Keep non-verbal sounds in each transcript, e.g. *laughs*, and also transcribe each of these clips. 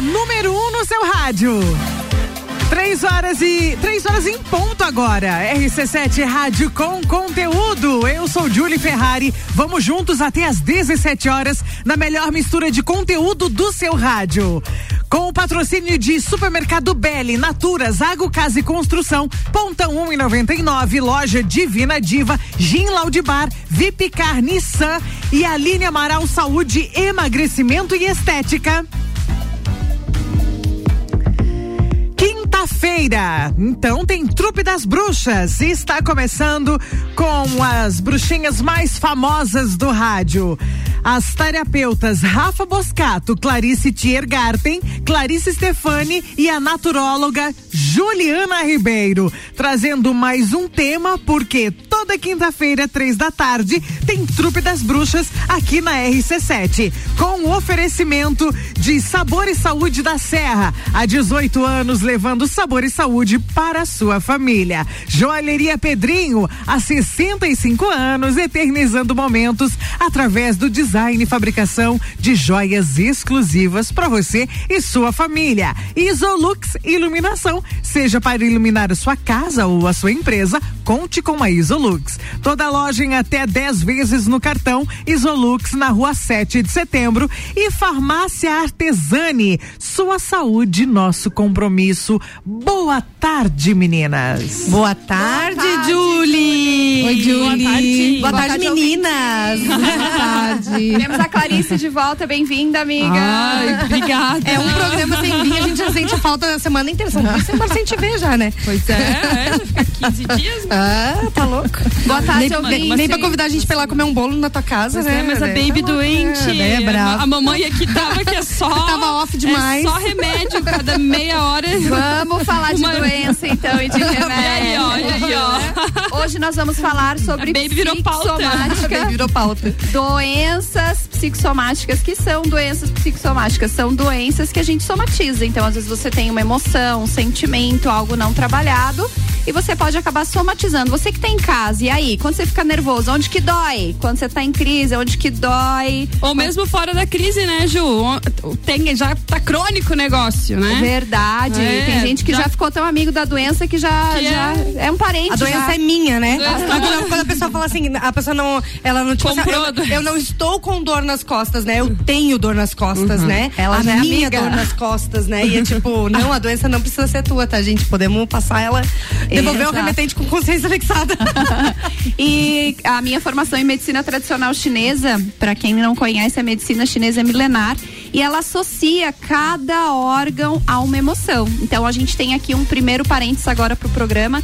número um no seu rádio. Três horas e. Três horas em ponto agora. RC7 Rádio com conteúdo. Eu sou Julie Ferrari. Vamos juntos até às 17 horas na melhor mistura de conteúdo do seu rádio. Com o patrocínio de Supermercado Belli, Natura, Zago Casa e Construção, Ponta 1 e 99, Loja Divina Diva, Gin Laudibar, Vipcar Nissan e Aline Amaral Saúde, Emagrecimento e Estética. Quinta-feira, então tem Trupe das Bruxas. Está começando com as bruxinhas mais famosas do rádio. As terapeutas Rafa Boscato, Clarice Tiergarten, Clarice Stefani e a naturóloga Juliana Ribeiro, trazendo mais um tema, porque toda quinta-feira, três da tarde, tem Trupe das Bruxas aqui na RC7, com o oferecimento de Sabor e Saúde da Serra, há 18 anos levando sabor e saúde para a sua família. Joalheria Pedrinho, há 65 anos, eternizando momentos através do design design e fabricação de joias exclusivas para você e sua família. Isolux Iluminação, seja para iluminar a sua casa ou a sua empresa, conte com a Isolux. Toda loja em até 10 vezes no cartão Isolux na rua 7 de setembro e Farmácia Artesani. Sua saúde, nosso compromisso. Boa tarde, meninas. Boa tarde, Boa tarde Julie. Oi, Julie. Boa tarde, Boa tarde, tarde meninas. *laughs* Boa tarde. Temos a Clarice de volta, bem-vinda, amiga. Ai, obrigada. É um programa sem mim, a gente já sente falta a semana inteira. São duas semanas sem te ver já, né? Pois é, é fica *laughs* 15 dias. Né? Ah, tá louco. Boa tarde, nem, nem, nem pra convidar a gente pra ir lá comer um bolo na tua casa, pois né? É, mas a baby tá doente. É, é brava. A mamãe aqui tava que é só. *laughs* tava off demais. É só remédio cada meia hora. Vamos falar de doença então e de *laughs* remédio. Aí, ó, aí, ó. Hoje nós vamos falar sobre a baby virou pauta. A baby virou pauta. Doenças psicossomáticas, que são doenças psicossomáticas, são doenças que a gente somatiza. Então, às vezes você tem uma emoção, um sentimento, algo não trabalhado e você pode acabar somatizando. Você que tá em casa, e aí, quando você fica nervoso, onde que dói? Quando você tá em crise, onde que dói? Ou mesmo fora da crise, né, Ju? Tem, já tá crônico o negócio, né? Verdade. É, tem gente que já... já... ficou tão amigo da doença que já, que já é... é... um parente. A doença já. é minha, né? Quando, quando, a pessoa fala assim, a pessoa não, ela não, tipo, assim, eu, eu, não estou com dor nas costas, né? Eu tenho dor nas costas, uhum. né? Ela a já é minha amiga. dor nas costas, né? E é tipo, *laughs* não, a doença não precisa ser tua, tá, gente? Podemos passar ela, devolver o remetente com consciência fixada. *laughs* e a minha formação em medicina tradicional chinesa, para quem não conhece, a medicina chinesa é milenar e ela associa cada órgão a uma emoção. Então a gente tem aqui um primeiro parênteses agora pro programa.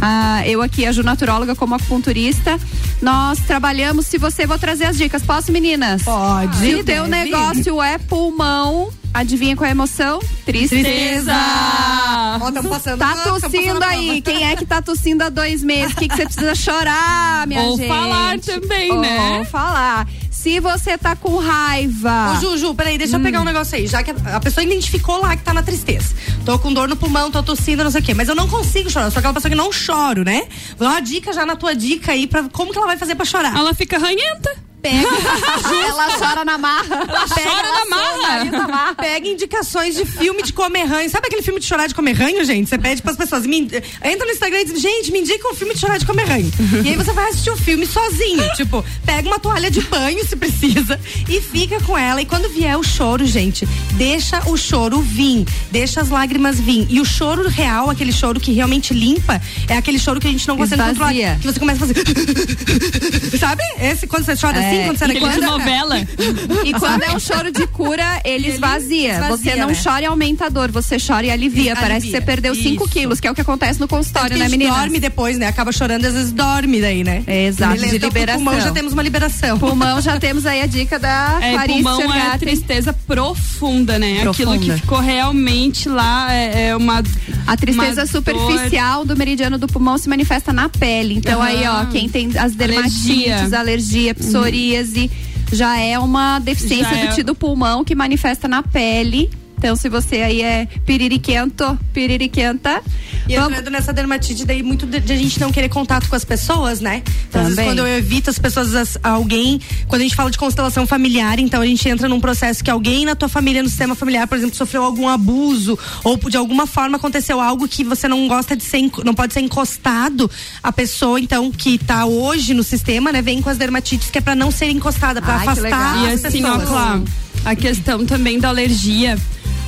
Ah, eu aqui, a Ju Naturóloga, como acupunturista, nós trabalhamos. Se você, vou trazer as dicas. Posso, meninas? Pode. Se o teu negócio é pulmão, Adivinha qual é a emoção? Tristeza. Tristeza. Oh, passando, tá tossindo aí. Quem é que tá tossindo há dois meses? O que, que você precisa chorar, minha Ou gente? Ou falar também, Ou né? Ou falar. Se você tá com raiva. Ô, Juju, peraí, deixa hum. eu pegar um negócio aí. Já que a pessoa identificou lá que tá na tristeza. Tô com dor no pulmão, tô tossindo, não sei o quê. Mas eu não consigo chorar. Eu sou aquela pessoa que não choro, né? Vou dar uma dica já na tua dica aí pra como que ela vai fazer pra chorar. Ela fica ranhenta pega. *laughs* ela chora na marra. Ela pega, chora ela na marra. Pega indicações de filme de comer ranho. Sabe aquele filme de chorar de comer ranho, gente? Você pede pras pessoas. Me, entra no Instagram e diz, gente, me indica um filme de chorar de comer ranho. e aí você vai assistir o um filme sozinho. *laughs* tipo, pega uma toalha de banho, se precisa, e fica com ela. E quando vier o choro, gente, deixa o choro vir. Deixa as lágrimas vir. E o choro real, aquele choro que realmente limpa, é aquele choro que a gente não consegue Esvazia. controlar. Que você começa a fazer. *laughs* Sabe? Esse, quando você chora É. assim, quando você de novela. E quando é um choro de cura, ele esvazia. esvazia, Você não né? chora e aumenta a dor, você chora e alivia. Parece alivia. que você perdeu 5 Isso. quilos, que é o que acontece no consultório, né, menina? dorme depois, né? Acaba chorando, às vezes dorme daí, né? É, exato, de então, liberação. pulmão já temos uma liberação. Pulmão, já temos aí a dica da É, Clarice pulmão é tristeza profunda, né? Profunda. Aquilo que ficou realmente lá é, é uma. A tristeza uma superficial do meridiano do pulmão se manifesta na pele. Então aí, ó, quem tem as dermatites, Alergia. alergia, psoríase, já é uma deficiência do é. tecido pulmão que manifesta na pele. Então, se você aí é piririquento, piririquenta. E vamos... entrando nessa dermatite, daí muito de, de, a gente não querer contato com as pessoas, né? Então, às vezes, quando eu evito as pessoas, as, alguém, quando a gente fala de constelação familiar, então a gente entra num processo que alguém na tua família, no sistema familiar, por exemplo, sofreu algum abuso ou de alguma forma aconteceu algo que você não gosta de ser, não pode ser encostado. A pessoa, então, que tá hoje no sistema, né, vem com as dermatites que é para não ser encostada, para afastar as e assim, pessoas. Ó, claro, a questão também da alergia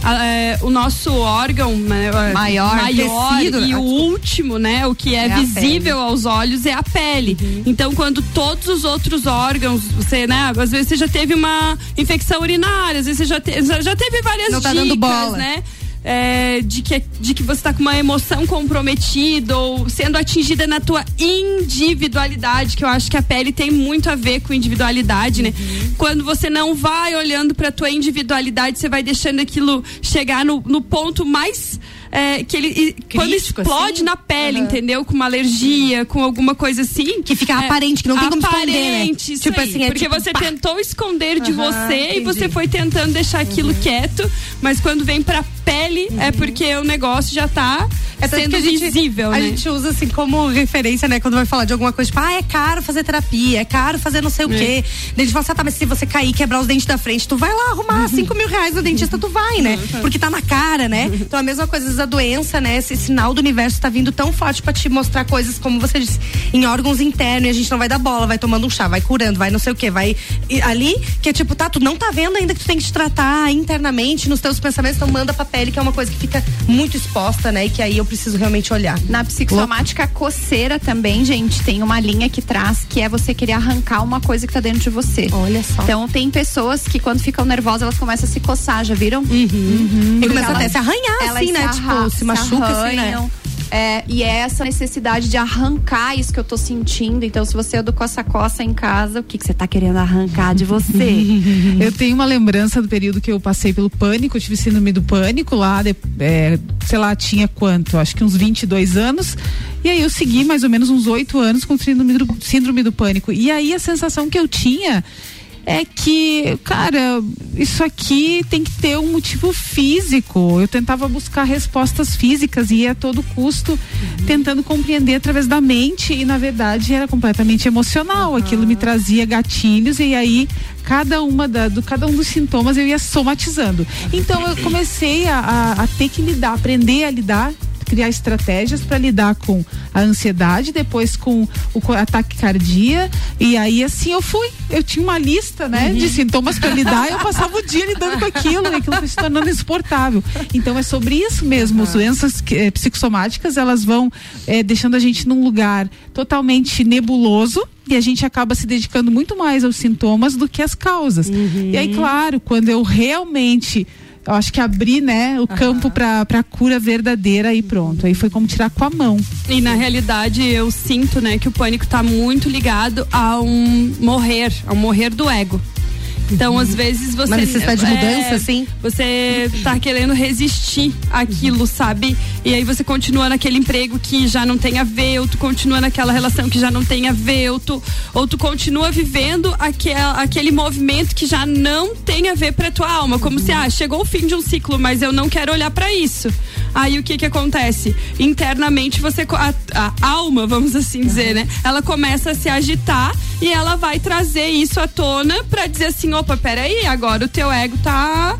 é, o nosso órgão né, é, maior, maior tecido, e o último, né, o que é, é visível aos olhos é a pele. Uhum. Então, quando todos os outros órgãos, você, né, às vezes você já teve uma infecção urinária, às vezes você já, te, já teve várias Não tá dicas, dando bola. né? É, de, que, de que você está com uma emoção comprometida ou sendo atingida na tua individualidade, que eu acho que a pele tem muito a ver com individualidade, né? Uhum. Quando você não vai olhando para tua individualidade, você vai deixando aquilo chegar no, no ponto mais é, que ele Crítico, quando explode assim? na pele, uhum. entendeu? Com uma alergia, com alguma coisa assim. Que fica é, aparente, que não tem como esconder. Né? Tipo aí, assim, é porque tipo, você pá. tentou esconder de uhum, você entendi. e você foi tentando deixar aquilo uhum. quieto, mas quando vem pra pele é uhum. porque o negócio já tá é sendo a gente, visível, né? A gente usa assim como referência, né? Quando vai falar de alguma coisa, tipo, ah, é caro fazer terapia, é caro fazer não sei o é. quê. Daí a gente fala assim, ah, tá, mas se você cair quebrar os dentes da frente, tu vai lá arrumar 5 uhum. mil reais no dentista, tu vai, né? Uhum. Porque tá na cara, né? Então a mesma coisa, às vezes a doença, né? Esse sinal do universo tá vindo tão forte pra te mostrar coisas, como você disse, em órgãos internos, e a gente não vai dar bola, vai tomando um chá, vai curando, vai não sei o quê, vai ali, que é tipo, tá, tu não tá vendo ainda que tu tem que te tratar internamente nos teus pensamentos, então manda pra pele, que é uma coisa que fica muito exposta, né? E que aí eu preciso realmente olhar. Na psicossomática coceira também, gente, tem uma linha que traz que é você querer arrancar uma coisa que tá dentro de você. Olha só. Então tem pessoas que quando ficam nervosas, elas começam a se coçar, já viram? Uhum. uhum. E começa até a se arranhar, assim, né? Se tipo, se machuca, assim, né? É, e é essa necessidade de arrancar isso que eu tô sentindo. Então, se você é do coça-coça em casa, o que, que você tá querendo arrancar de você? *laughs* eu tenho uma lembrança do período que eu passei pelo pânico, eu tive síndrome do pânico lá, de, é, sei lá, tinha quanto? Acho que uns 22 anos. E aí eu segui mais ou menos uns oito anos com síndrome do, síndrome do pânico. E aí a sensação que eu tinha é que, cara, isso aqui tem que ter um motivo físico. Eu tentava buscar respostas físicas e ia a todo custo uhum. tentando compreender através da mente e na verdade era completamente emocional. Uhum. Aquilo me trazia gatilhos e aí cada uma da, do cada um dos sintomas eu ia somatizando. Então eu comecei a, a, a ter que lidar, aprender a lidar criar estratégias para lidar com a ansiedade, depois com o ataque cardíaco e aí assim eu fui. Eu tinha uma lista, né, uhum. de sintomas para lidar, e eu passava o dia lidando com aquilo, e aquilo foi se tornando insuportável. Então é sobre isso mesmo, uhum. as doenças é, psicossomáticas, elas vão é, deixando a gente num lugar totalmente nebuloso, e a gente acaba se dedicando muito mais aos sintomas do que às causas. Uhum. E aí, claro, quando eu realmente eu acho que abrir, né, o uhum. campo para para cura verdadeira e pronto. Aí foi como tirar com a mão. E na realidade eu sinto, né, que o pânico está muito ligado a um morrer, ao morrer do ego. Então, às vezes você. Uma necessidade de mudança, é, sim. Você tá querendo resistir àquilo, sabe? E aí você continua naquele emprego que já não tem a ver, ou tu continua naquela relação que já não tem a ver, ou tu, ou tu continua vivendo aquel, aquele movimento que já não tem a ver pra tua alma. Como se, ah, chegou o fim de um ciclo, mas eu não quero olhar para isso. Aí o que que acontece? Internamente você. A, a alma, vamos assim dizer, né? Ela começa a se agitar e ela vai trazer isso à tona pra dizer assim, opa, peraí, agora o teu ego tá,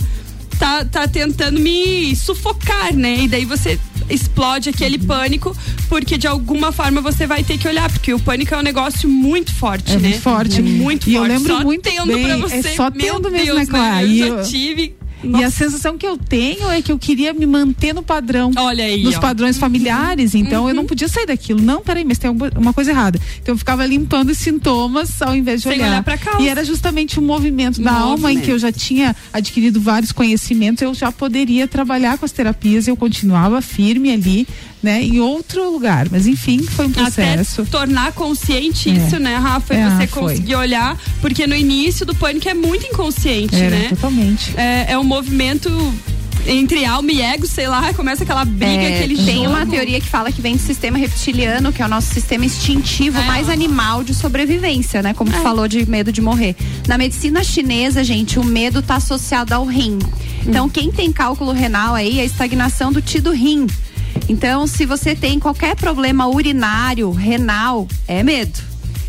tá, tá tentando me sufocar, né? E daí você explode aquele pânico, porque de alguma forma você vai ter que olhar, porque o pânico é um negócio muito forte, é né? Muito forte. É muito e forte. eu lembro só muito tendo bem, pra você. É só tendo Meu mesmo, Deus, né, Clara? Né? Eu já eu... tive nossa. E a sensação que eu tenho é que eu queria me manter no padrão. Olha aí. Nos ó. padrões familiares. Então uhum. eu não uhum. podia sair daquilo. Não, peraí, mas tem uma coisa errada. Então eu ficava limpando os sintomas ao invés de Sem olhar. olhar pra causa. E era justamente o movimento da movimento. alma em que eu já tinha adquirido vários conhecimentos. Eu já poderia trabalhar com as terapias. Eu continuava firme ali né, em outro lugar. Mas enfim, foi um processo. Até tornar consciente é. isso, né, Rafa? É, você conseguir olhar, porque no início do pânico é muito inconsciente, Era, né? Totalmente. É, é um movimento entre alma e ego, sei lá, começa aquela briga, é, aquele Tem jogo. uma teoria que fala que vem do sistema reptiliano, que é o nosso sistema instintivo é. mais animal de sobrevivência, né? Como é. tu falou de medo de morrer. Na medicina chinesa, gente, o medo tá associado ao rim. Então, quem tem cálculo renal aí, a estagnação do tido rim. Então, se você tem qualquer problema urinário, renal, é medo.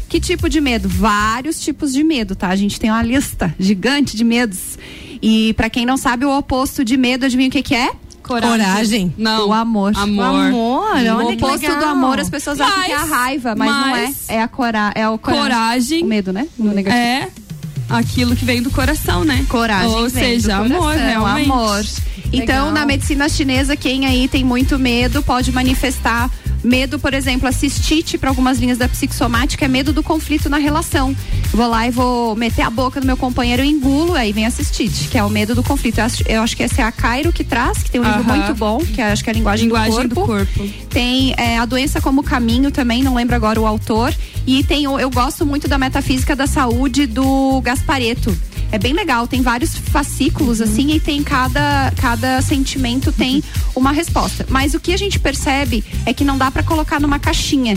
Que tipo de medo? Vários tipos de medo, tá? A gente tem uma lista gigante de medos. E para quem não sabe, o oposto de medo, adivinha o que, que é? Coragem. Coragem. Não. O amor. Amor. O amor. Olha o oposto do amor, as pessoas mas, acham que é a raiva, mas, mas, não é. É a cora é o coragem. coragem. O medo, né? No negativo. É aquilo que vem do coração, né? Coragem. Ou seja, amor, realmente. Amor. Então, na medicina chinesa, quem aí tem muito medo pode manifestar Medo, por exemplo, a cistite para algumas linhas da psicossomática é medo do conflito na relação. Vou lá e vou meter a boca do meu companheiro e engulo, aí vem a cistite, que é o medo do conflito. Eu acho, eu acho que essa é a Cairo que traz, que tem um livro muito bom, que acho que é a linguagem, linguagem do, corpo. do, corpo. Tem é, a doença como caminho também, não lembro agora o autor. E tem, eu gosto muito da metafísica da saúde do Gaspareto é bem legal, tem vários fascículos uhum. assim e tem cada, cada sentimento tem *laughs* uma resposta. Mas o que a gente percebe é que não dá para colocar numa caixinha.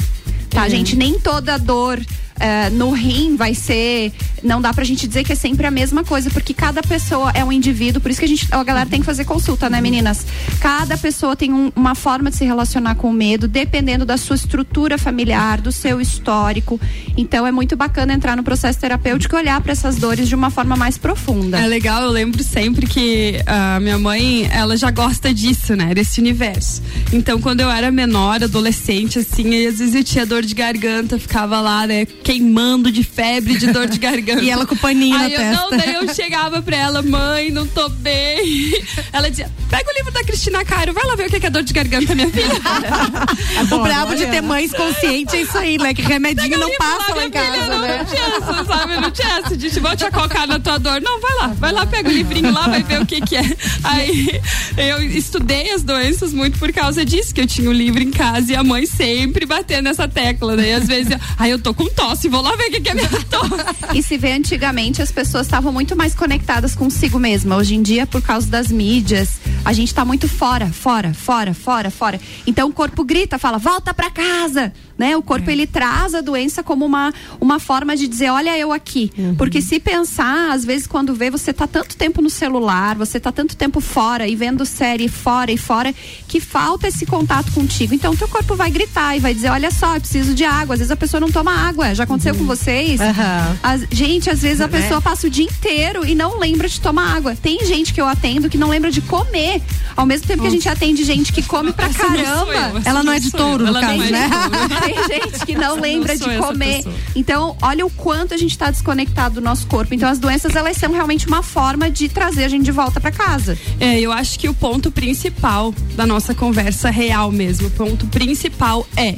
Tá, uhum. gente? Nem toda dor uh, no rim vai ser. Não dá pra gente dizer que é sempre a mesma coisa, porque cada pessoa é um indivíduo, por isso que a gente. A galera tem que fazer consulta, né, meninas? Cada pessoa tem um, uma forma de se relacionar com o medo, dependendo da sua estrutura familiar, do seu histórico. Então é muito bacana entrar no processo terapêutico e olhar para essas dores de uma forma mais profunda. É legal, eu lembro sempre que a minha mãe, ela já gosta disso, né? Desse universo. Então, quando eu era menor, adolescente, assim, às vezes eu tinha dor de garganta, ficava lá, né? Queimando de febre, de dor de garganta. *laughs* e ela com o paninho Aí na eu, testa. Não, daí eu chegava pra ela, mãe, não tô bem. *laughs* Ela dizia, pega o livro da Cristina Caro, vai lá ver o que é dor de garganta, minha filha. *laughs* o brabo de ter mães conscientes é isso aí, né? Que remedinho pega não passa lá, lá em casa, filha, não, né? Não tinha essa, sabe? Não tinha essa de vou te acocar na tua dor. Não, vai lá, vai lá, pega o livrinho lá, vai ver o que que é. Aí eu estudei as doenças muito por causa disso, que eu tinha o um livro em casa e a mãe sempre batendo nessa tecla, né? E às vezes, aí eu tô com tosse tosse, vou lá ver o que, que é minha *laughs* tosse. e se vê antigamente as pessoas estavam muito mais conectadas consigo mesma. Hoje em dia, por causa das mídias, a gente tá muito fora, fora, fora, fora, fora. Então o corpo grita, fala, volta pra casa né? O corpo é. ele traz a doença como uma, uma forma de dizer, olha eu aqui. Uhum. Porque se pensar, às vezes quando vê você tá tanto tempo no celular, você tá tanto tempo fora e vendo série fora e fora, que falta esse contato contigo. Então teu corpo vai gritar e vai dizer, olha só, eu preciso de água. Às vezes a pessoa não toma água. Já aconteceu uhum. com vocês? Uhum. As, gente, às vezes a é. pessoa passa o dia inteiro e não lembra de tomar água. Tem gente que eu atendo que não lembra de comer. Ao mesmo tempo que a gente atende gente que come pra caramba. Eu, ela não é de touro, no caso, é né? *laughs* tem gente que não lembra não de comer. Então, olha o quanto a gente está desconectado do nosso corpo. Então, as doenças, elas são realmente uma forma de trazer a gente de volta para casa. É, eu acho que o ponto principal da nossa conversa real mesmo, o ponto principal é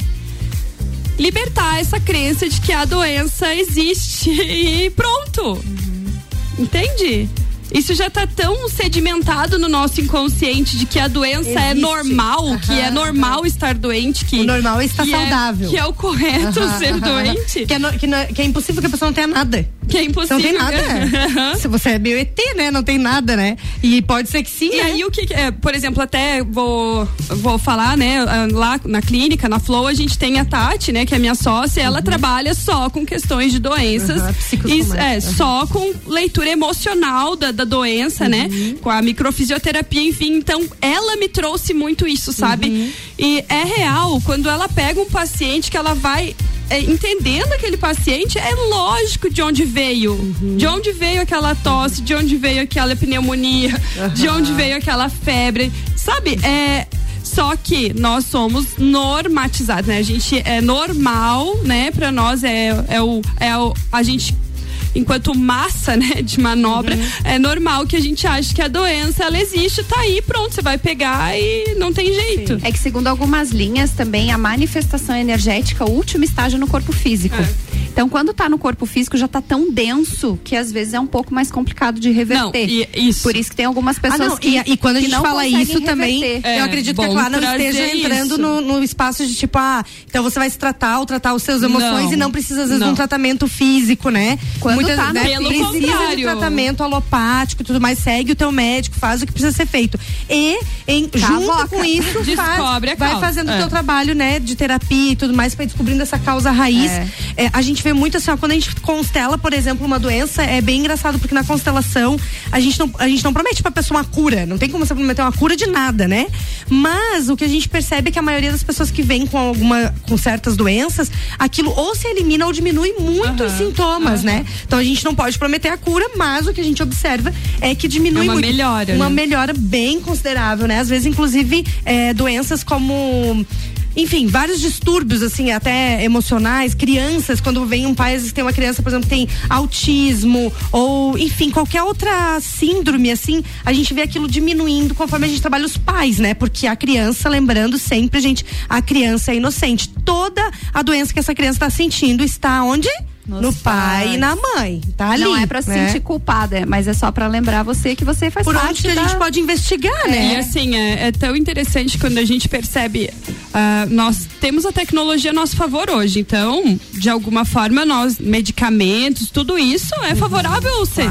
libertar essa crença de que a doença existe *laughs* e pronto. Entende? Isso já tá tão sedimentado no nosso inconsciente de que a doença é Existe. é normal, uhum. que é normal estar doente, que o normal é estar que é saudável. É, que é o correto uhum. ser doente. Que é, no, que, no, que é impossível que a pessoa não tenha nada. Que é impossível. Não tem nada. *laughs* Se você é meio ET, né? Não tem nada, né? E pode ser que sim. E né? aí o que, é, por exemplo, até vou, vou falar, né? Lá na clínica, na Flow, a gente tem a Tati, né? Que é minha sócia, ela uhum. trabalha só com questões de doenças. Uhum. E, é, só com leitura emocional da, da doença, né? Uhum. Com a microfisioterapia, enfim. Então, ela me trouxe muito isso, sabe? Uhum. E é real, quando ela pega um paciente que ela vai é, entendendo aquele paciente, é lógico de onde veio. Uhum. De onde veio aquela tosse, de onde veio aquela pneumonia, uhum. de onde veio aquela febre. Sabe? É. Só que nós somos normatizados, né? A gente é normal, né? Para nós é, é, o, é o. A gente enquanto massa, né, de manobra, uhum. é normal que a gente ache que a doença ela existe, tá aí, pronto, você vai pegar e não tem jeito. Sim. É que segundo algumas linhas também a manifestação energética, o último estágio no corpo físico. É. Então, quando tá no corpo físico, já tá tão denso que às vezes é um pouco mais complicado de reverter. Não, e, isso. Por isso que tem algumas pessoas ah, não, que. E, e quando a gente fala isso também, é, eu acredito que a Clara não esteja entrando no, no, espaço de tipo, ah, então você vai se tratar ou tratar os seus emoções não, e não precisa, às vezes, não. de um tratamento físico, né? Quando Muitas, tá né, pelo precisa contrário. de tratamento alopático e tudo mais, segue o teu médico, faz o que precisa ser feito. E em, tá junto com isso, Descobre faz, vai fazendo o é. teu trabalho, né, de terapia e tudo mais, vai descobrindo essa causa raiz. É. É, a gente vê muito assim, ó, quando a gente constela, por exemplo, uma doença, é bem engraçado, porque na constelação a gente não, a gente não promete pra pessoa uma cura. Não tem como você prometer uma cura de nada, né? Mas o que a gente percebe é que a maioria das pessoas que vêm com alguma, com certas doenças, aquilo ou se elimina ou diminui muito os sintomas, né? Então a gente não pode prometer a cura, mas o que a gente observa é que diminui É uma muito. melhora, Uma né? melhora bem considerável, né? Às vezes, inclusive, é, doenças como enfim, vários distúrbios, assim, até emocionais, crianças, quando vem um pai, às vezes tem uma criança, por exemplo, que tem autismo, ou, enfim, qualquer outra síndrome, assim, a gente vê aquilo diminuindo conforme a gente trabalha os pais, né? Porque a criança, lembrando sempre, gente, a criança é inocente. Toda a doença que essa criança está sentindo está onde? Nos no pai pais. e na mãe. Tá ali. Não é pra se né? sentir culpada, mas é só pra lembrar você que você faz Por parte onde que a da... gente pode investigar, E né? assim, é, é tão interessante quando a gente percebe. ah, nós temos a tecnologia a nosso favor hoje. Então, de alguma forma, nós, medicamentos, tudo isso é favorável ao ser.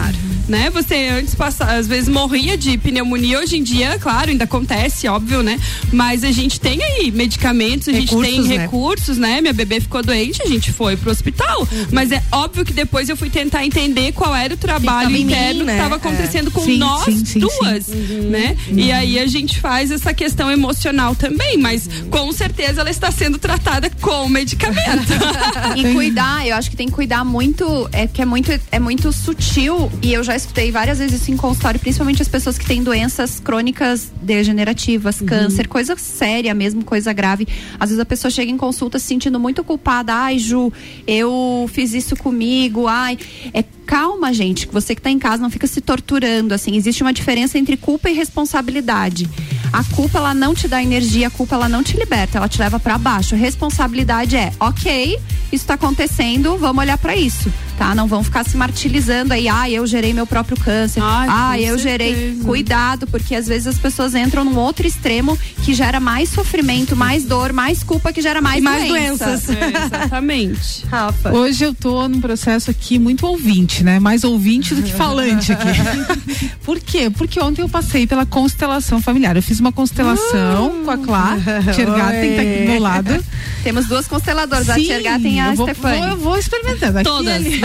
Né? Você antes passa, às vezes morria de pneumonia, hoje em dia, claro, ainda acontece, óbvio, né? Mas a gente tem aí medicamentos, a gente tem Recursos, né? recursos, né? Minha bebê ficou doente, a gente foi pro hospital. Mas é óbvio que depois eu fui tentar entender qual era o trabalho em mim, interno né? que estava É. acontecendo com Sim, nós sim, sim, duas, Uhum. né? E aí a gente faz essa questão emocional também, mas com certeza ela está sendo tratada com medicamento. *laughs* E cuidar, eu acho que tem que cuidar muito, é que é muito, é muito sutil e eu já escutei várias vezes isso em consultório, principalmente as pessoas que têm doenças crônicas degenerativas, câncer, coisa séria mesmo, coisa grave. Às vezes a pessoa chega em consulta se sentindo muito culpada, ai Ju, eu fiz isso comigo, ai, é calma, gente, que você que tá em casa não fica se torturando, assim, existe uma diferença entre culpa e responsabilidade. A culpa ela não te dá energia, a culpa ela não te liberta, ela te leva pra baixo. A responsabilidade é, OK, isso tá acontecendo, vamos olhar pra isso, tá? Não vão ficar se martirizando aí, ah, eu gerei meu próprio câncer. Ai, com ah, eu gerei. certeza. Cuidado, porque às vezes as pessoas entram num outro extremo que gera mais sofrimento, mais dor, mais culpa, que gera mais, E mais doença. doenças. *laughs* É, exatamente. Rafa. Hoje eu tô num processo aqui muito ouvinte, né? Mais ouvinte do que *laughs* falante aqui. *laughs* Por quê? Porque ontem eu passei pela constelação familiar. Eu fiz uma constelação com a Clá. Tiergarten tá aqui do meu lado. Temos duas consteladoras, a Sim, Tiergarten e a eu vou, Stefani. vou, eu vou experimentando. Aqui Todas. ali.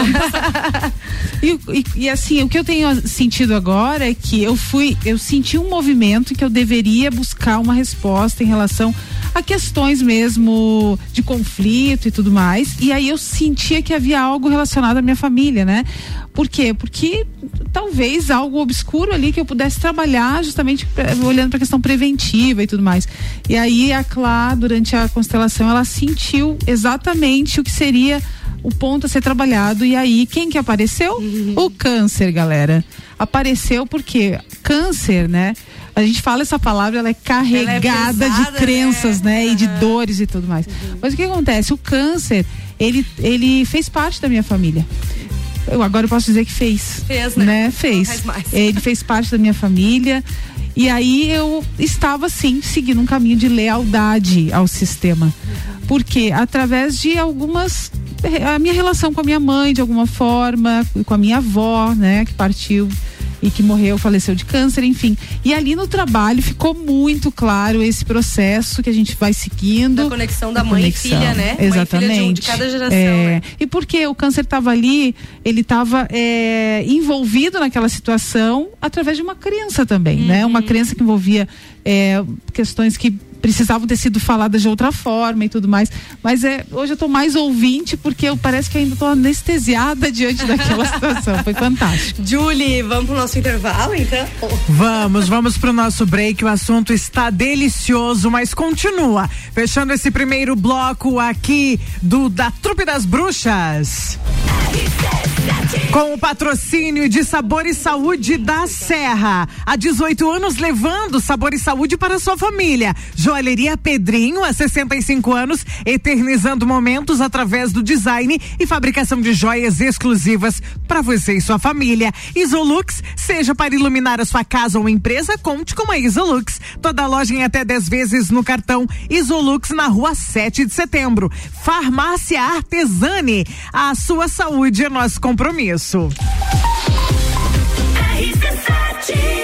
E, e- e, assim, o que eu tenho sentido agora é que eu fui, eu senti um movimento que eu deveria buscar uma resposta em relação a questões mesmo de conflito e tudo mais. E aí eu sentia que havia algo relacionado à minha família, né? Por quê? Porque talvez algo obscuro ali que eu pudesse trabalhar justamente olhando para a questão preventiva e tudo mais. E aí a Clá, durante a constelação, ela sentiu exatamente o que seria o ponto a ser trabalhado. E aí, quem que apareceu? O câncer, galera. Apareceu porque câncer, né? A gente fala essa palavra, ela é carregada pesada, de crenças, né? E de dores e tudo mais. Mas o que acontece? O câncer, ele, ele fez parte da minha família. Eu agora eu posso dizer que fez. Fez, né? né? Fez. Ele fez parte da minha família. E aí eu estava sim seguindo um caminho de lealdade ao sistema. Porque através de algumas a minha relação com a minha mãe de alguma forma, com a minha avó, né, que partiu e que morreu, faleceu de câncer, enfim. E ali no trabalho ficou muito claro esse processo que a gente vai seguindo. Da conexão da A mãe conexão, e filha, né? Mãe e filha de um- Exatamente. de cada geração, É, né? E porque o câncer estava ali, ele estava envolvido naquela situação através de uma crença também, né? Uma crença que envolvia é, questões que precisavam ter sido faladas de outra forma e tudo mais. Mas é, hoje eu estou mais ouvinte porque eu parece que ainda estou anestesiada diante *laughs* daquela situação. Foi fantástico. Julie, vamos pro nosso intervalo, então? Vamos, vamos pro nosso break. O assunto está delicioso, mas continua. Fechando esse primeiro bloco aqui do da Trupe das Bruxas. Com o patrocínio de Sabor e Saúde da Serra. Há 18 anos levando sabor e saúde para sua família. Joalheria Pedrinho, há 65 anos, eternizando momentos através do design e fabricação de joias exclusivas para você e sua família. Isolux, seja para iluminar a sua casa ou empresa, conte com a Isolux. Toda loja em até 10 vezes no cartão Isolux na rua 7 de setembro. Farmácia Artesani, a sua saúde é nosso compromisso. De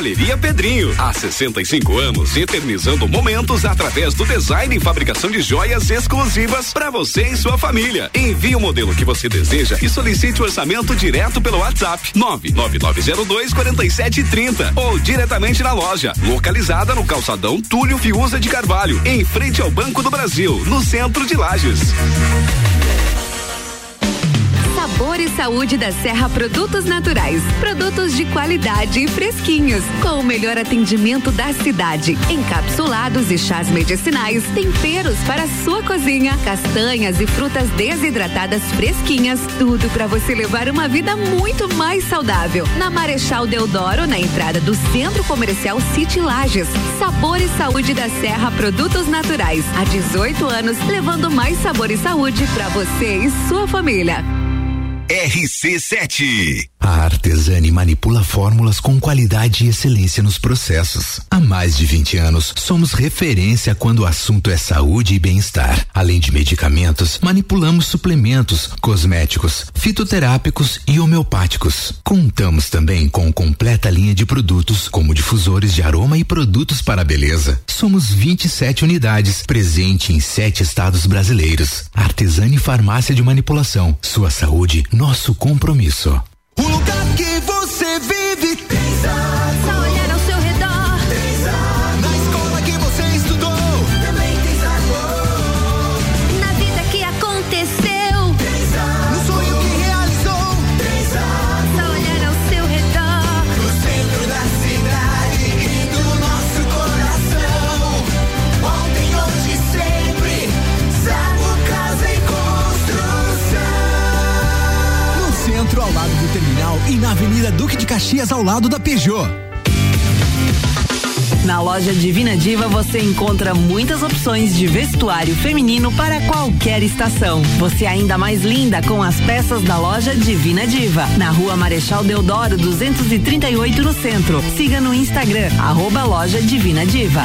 Joalheria Pedrinho. Há 65 anos, eternizando momentos através do design e fabricação de joias exclusivas para você e sua família. Envie o modelo que você deseja e solicite o orçamento direto pelo WhatsApp 99902 4730 ou diretamente na loja, localizada no calçadão Túlio Fiuza de Carvalho, em frente ao Banco do Brasil, no centro de Lages. Sabor e saúde da Serra Produtos Naturais. Produtos de qualidade e fresquinhos, com o melhor atendimento da cidade. Encapsulados e chás medicinais, temperos para sua cozinha, castanhas e frutas desidratadas fresquinhas, tudo para você levar uma vida muito mais saudável. Na Marechal Deodoro, na entrada do Centro Comercial City Lages. Sabor e saúde da Serra Produtos Naturais. Há 18 anos, levando mais sabor e saúde para você e sua família. RC7. A Artesani manipula fórmulas com qualidade e excelência nos processos. Há mais de 20 anos, somos referência quando o assunto é saúde e bem-estar. Além de medicamentos, manipulamos suplementos, cosméticos, fitoterápicos e homeopáticos. Contamos também com completa linha de produtos, como difusores de aroma e produtos para a beleza. Somos 27 unidades, presente em sete estados brasileiros. Artesani Farmácia de Manipulação. Sua saúde, nosso compromisso. O lugar Avenida Duque de Caxias, ao lado da Peugeot. Na loja Divina Diva você encontra muitas opções de vestuário feminino para qualquer estação. Você é ainda mais linda com as peças da loja Divina Diva. Na rua Marechal Deodoro 238 no centro. Siga no Instagram, arroba loja Divina Diva.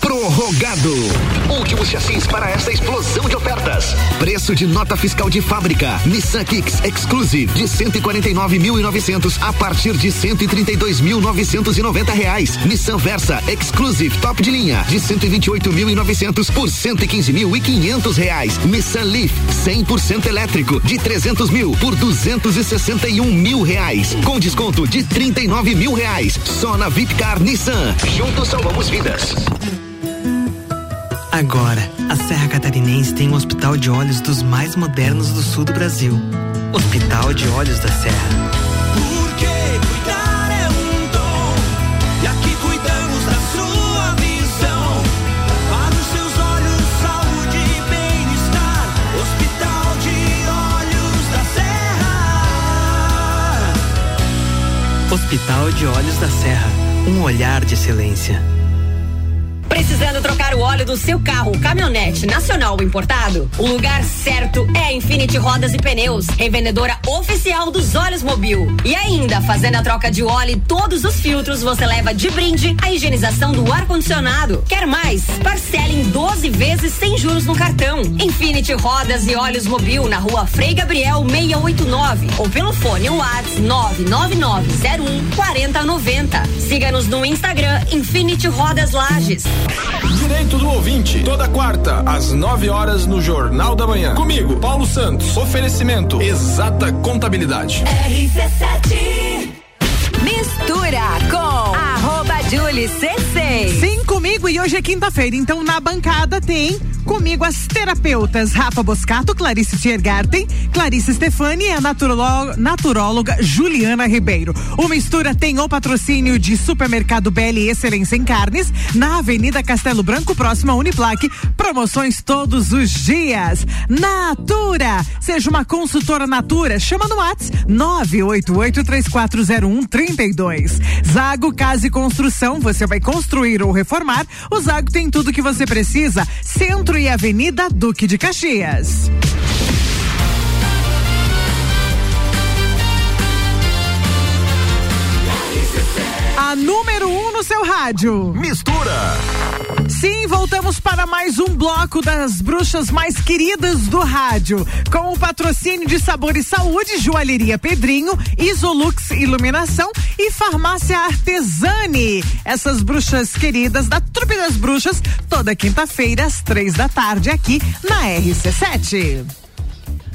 Prorrogado. Últimos chassis para esta explosão de ofertas. Preço de nota fiscal de fábrica. Nissan Kicks Exclusive de 149.900 a partir de 132.990 reais. Nissan Versa Exclusive top de linha de 128.900 por 115.500 reais. Nissan Leaf 100% elétrico de 300 mil por 261 mil reais com desconto de 39 mil reais. Só na Vipcar Nissan. Juntos salvamos vidas. Agora, a Serra Catarinense tem um hospital de olhos dos mais modernos do sul do Brasil. Hospital de Olhos da Serra. Porque cuidar é um dom, e aqui cuidamos da sua visão. Para os seus olhos, saúde e bem-estar. Hospital de Olhos da Serra. Hospital de Olhos da Serra, um olhar de excelência. Precisando trocar o óleo do seu carro, caminhonete, nacional ou importado? O lugar certo é Infinity Rodas e Pneus, revendedora oficial dos óleos Mobil. E ainda, fazendo a troca de óleo e todos os filtros, você leva de brinde a higienização do ar-condicionado. Quer mais? Parcele em 12 vezes sem juros no cartão. Infinity Rodas e Óleos Mobil na rua Frei Gabriel 689 ou pelo fone WhatsApp 99901 4090. Siga-nos no Instagram Infinity Rodas Lages. Direito do ouvinte, toda quarta, às 9 horas no Jornal da Manhã. Comigo, Paulo Santos. Oferecimento Exata Contabilidade. RC7 Mistura com Julie CC. Sim, comigo e hoje é quinta-feira, então na bancada tem comigo as terapeutas Rafa Boscato, Clarice Tiergarten, Clarice Stefani e a naturóloga Juliana Ribeiro. O Mistura tem o patrocínio de Supermercado BL Excelência em Carnes, na Avenida Castelo Branco, próxima à Uniplaque. Promoções todos os dias. Natura, seja uma consultora Natura, chama no WhatsApp 988340132. Zago Casa e Construção, você vai construir ou reformar, o Zago tem tudo que você precisa. Centro e Avenida Duque de Caxias. A número um no seu rádio. Mistura. Sim, voltamos para mais um bloco das bruxas mais queridas do rádio. Com o patrocínio de Sabor e Saúde, Joalheria Pedrinho, Isolux Iluminação e Farmácia Artesani. Essas bruxas queridas da Trupe das Bruxas, toda quinta-feira, às três da tarde, aqui na RC7.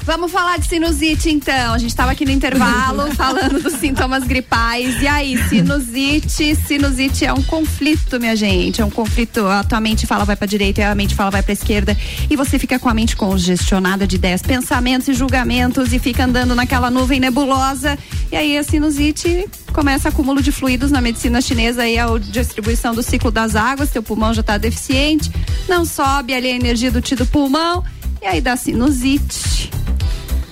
Vamos falar de sinusite então. A gente estava aqui no intervalo *laughs* falando dos sintomas gripais. E aí, sinusite, sinusite é um conflito, minha gente. É um conflito. A tua mente fala vai para direita e a mente fala vai para esquerda e você fica com a mente congestionada de ideias, pensamentos e julgamentos e fica andando naquela nuvem nebulosa. E aí a sinusite começa acúmulo de fluidos na medicina chinesa aí a distribuição do ciclo das águas, teu pulmão já está deficiente, não sobe ali a energia do tio do pulmão e aí dá sinusite.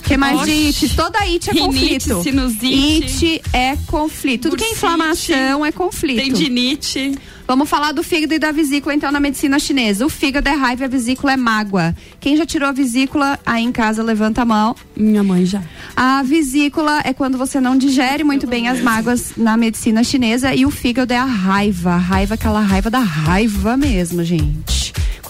que mais de Oxi. it? Toda it é Rinite, conflito. sinusite. It é conflito. Tudo que é inflamação é conflito. Tendinite. Vamos falar do fígado e da vesícula, então, na medicina chinesa. O fígado é raiva e a vesícula é mágoa. Quem já tirou a vesícula aí em casa, levanta a mão. Minha mãe já. A vesícula é quando você não digere muito bem as mágoas na medicina chinesa. E o fígado é a raiva. A raiva, aquela raiva da raiva mesmo, gente.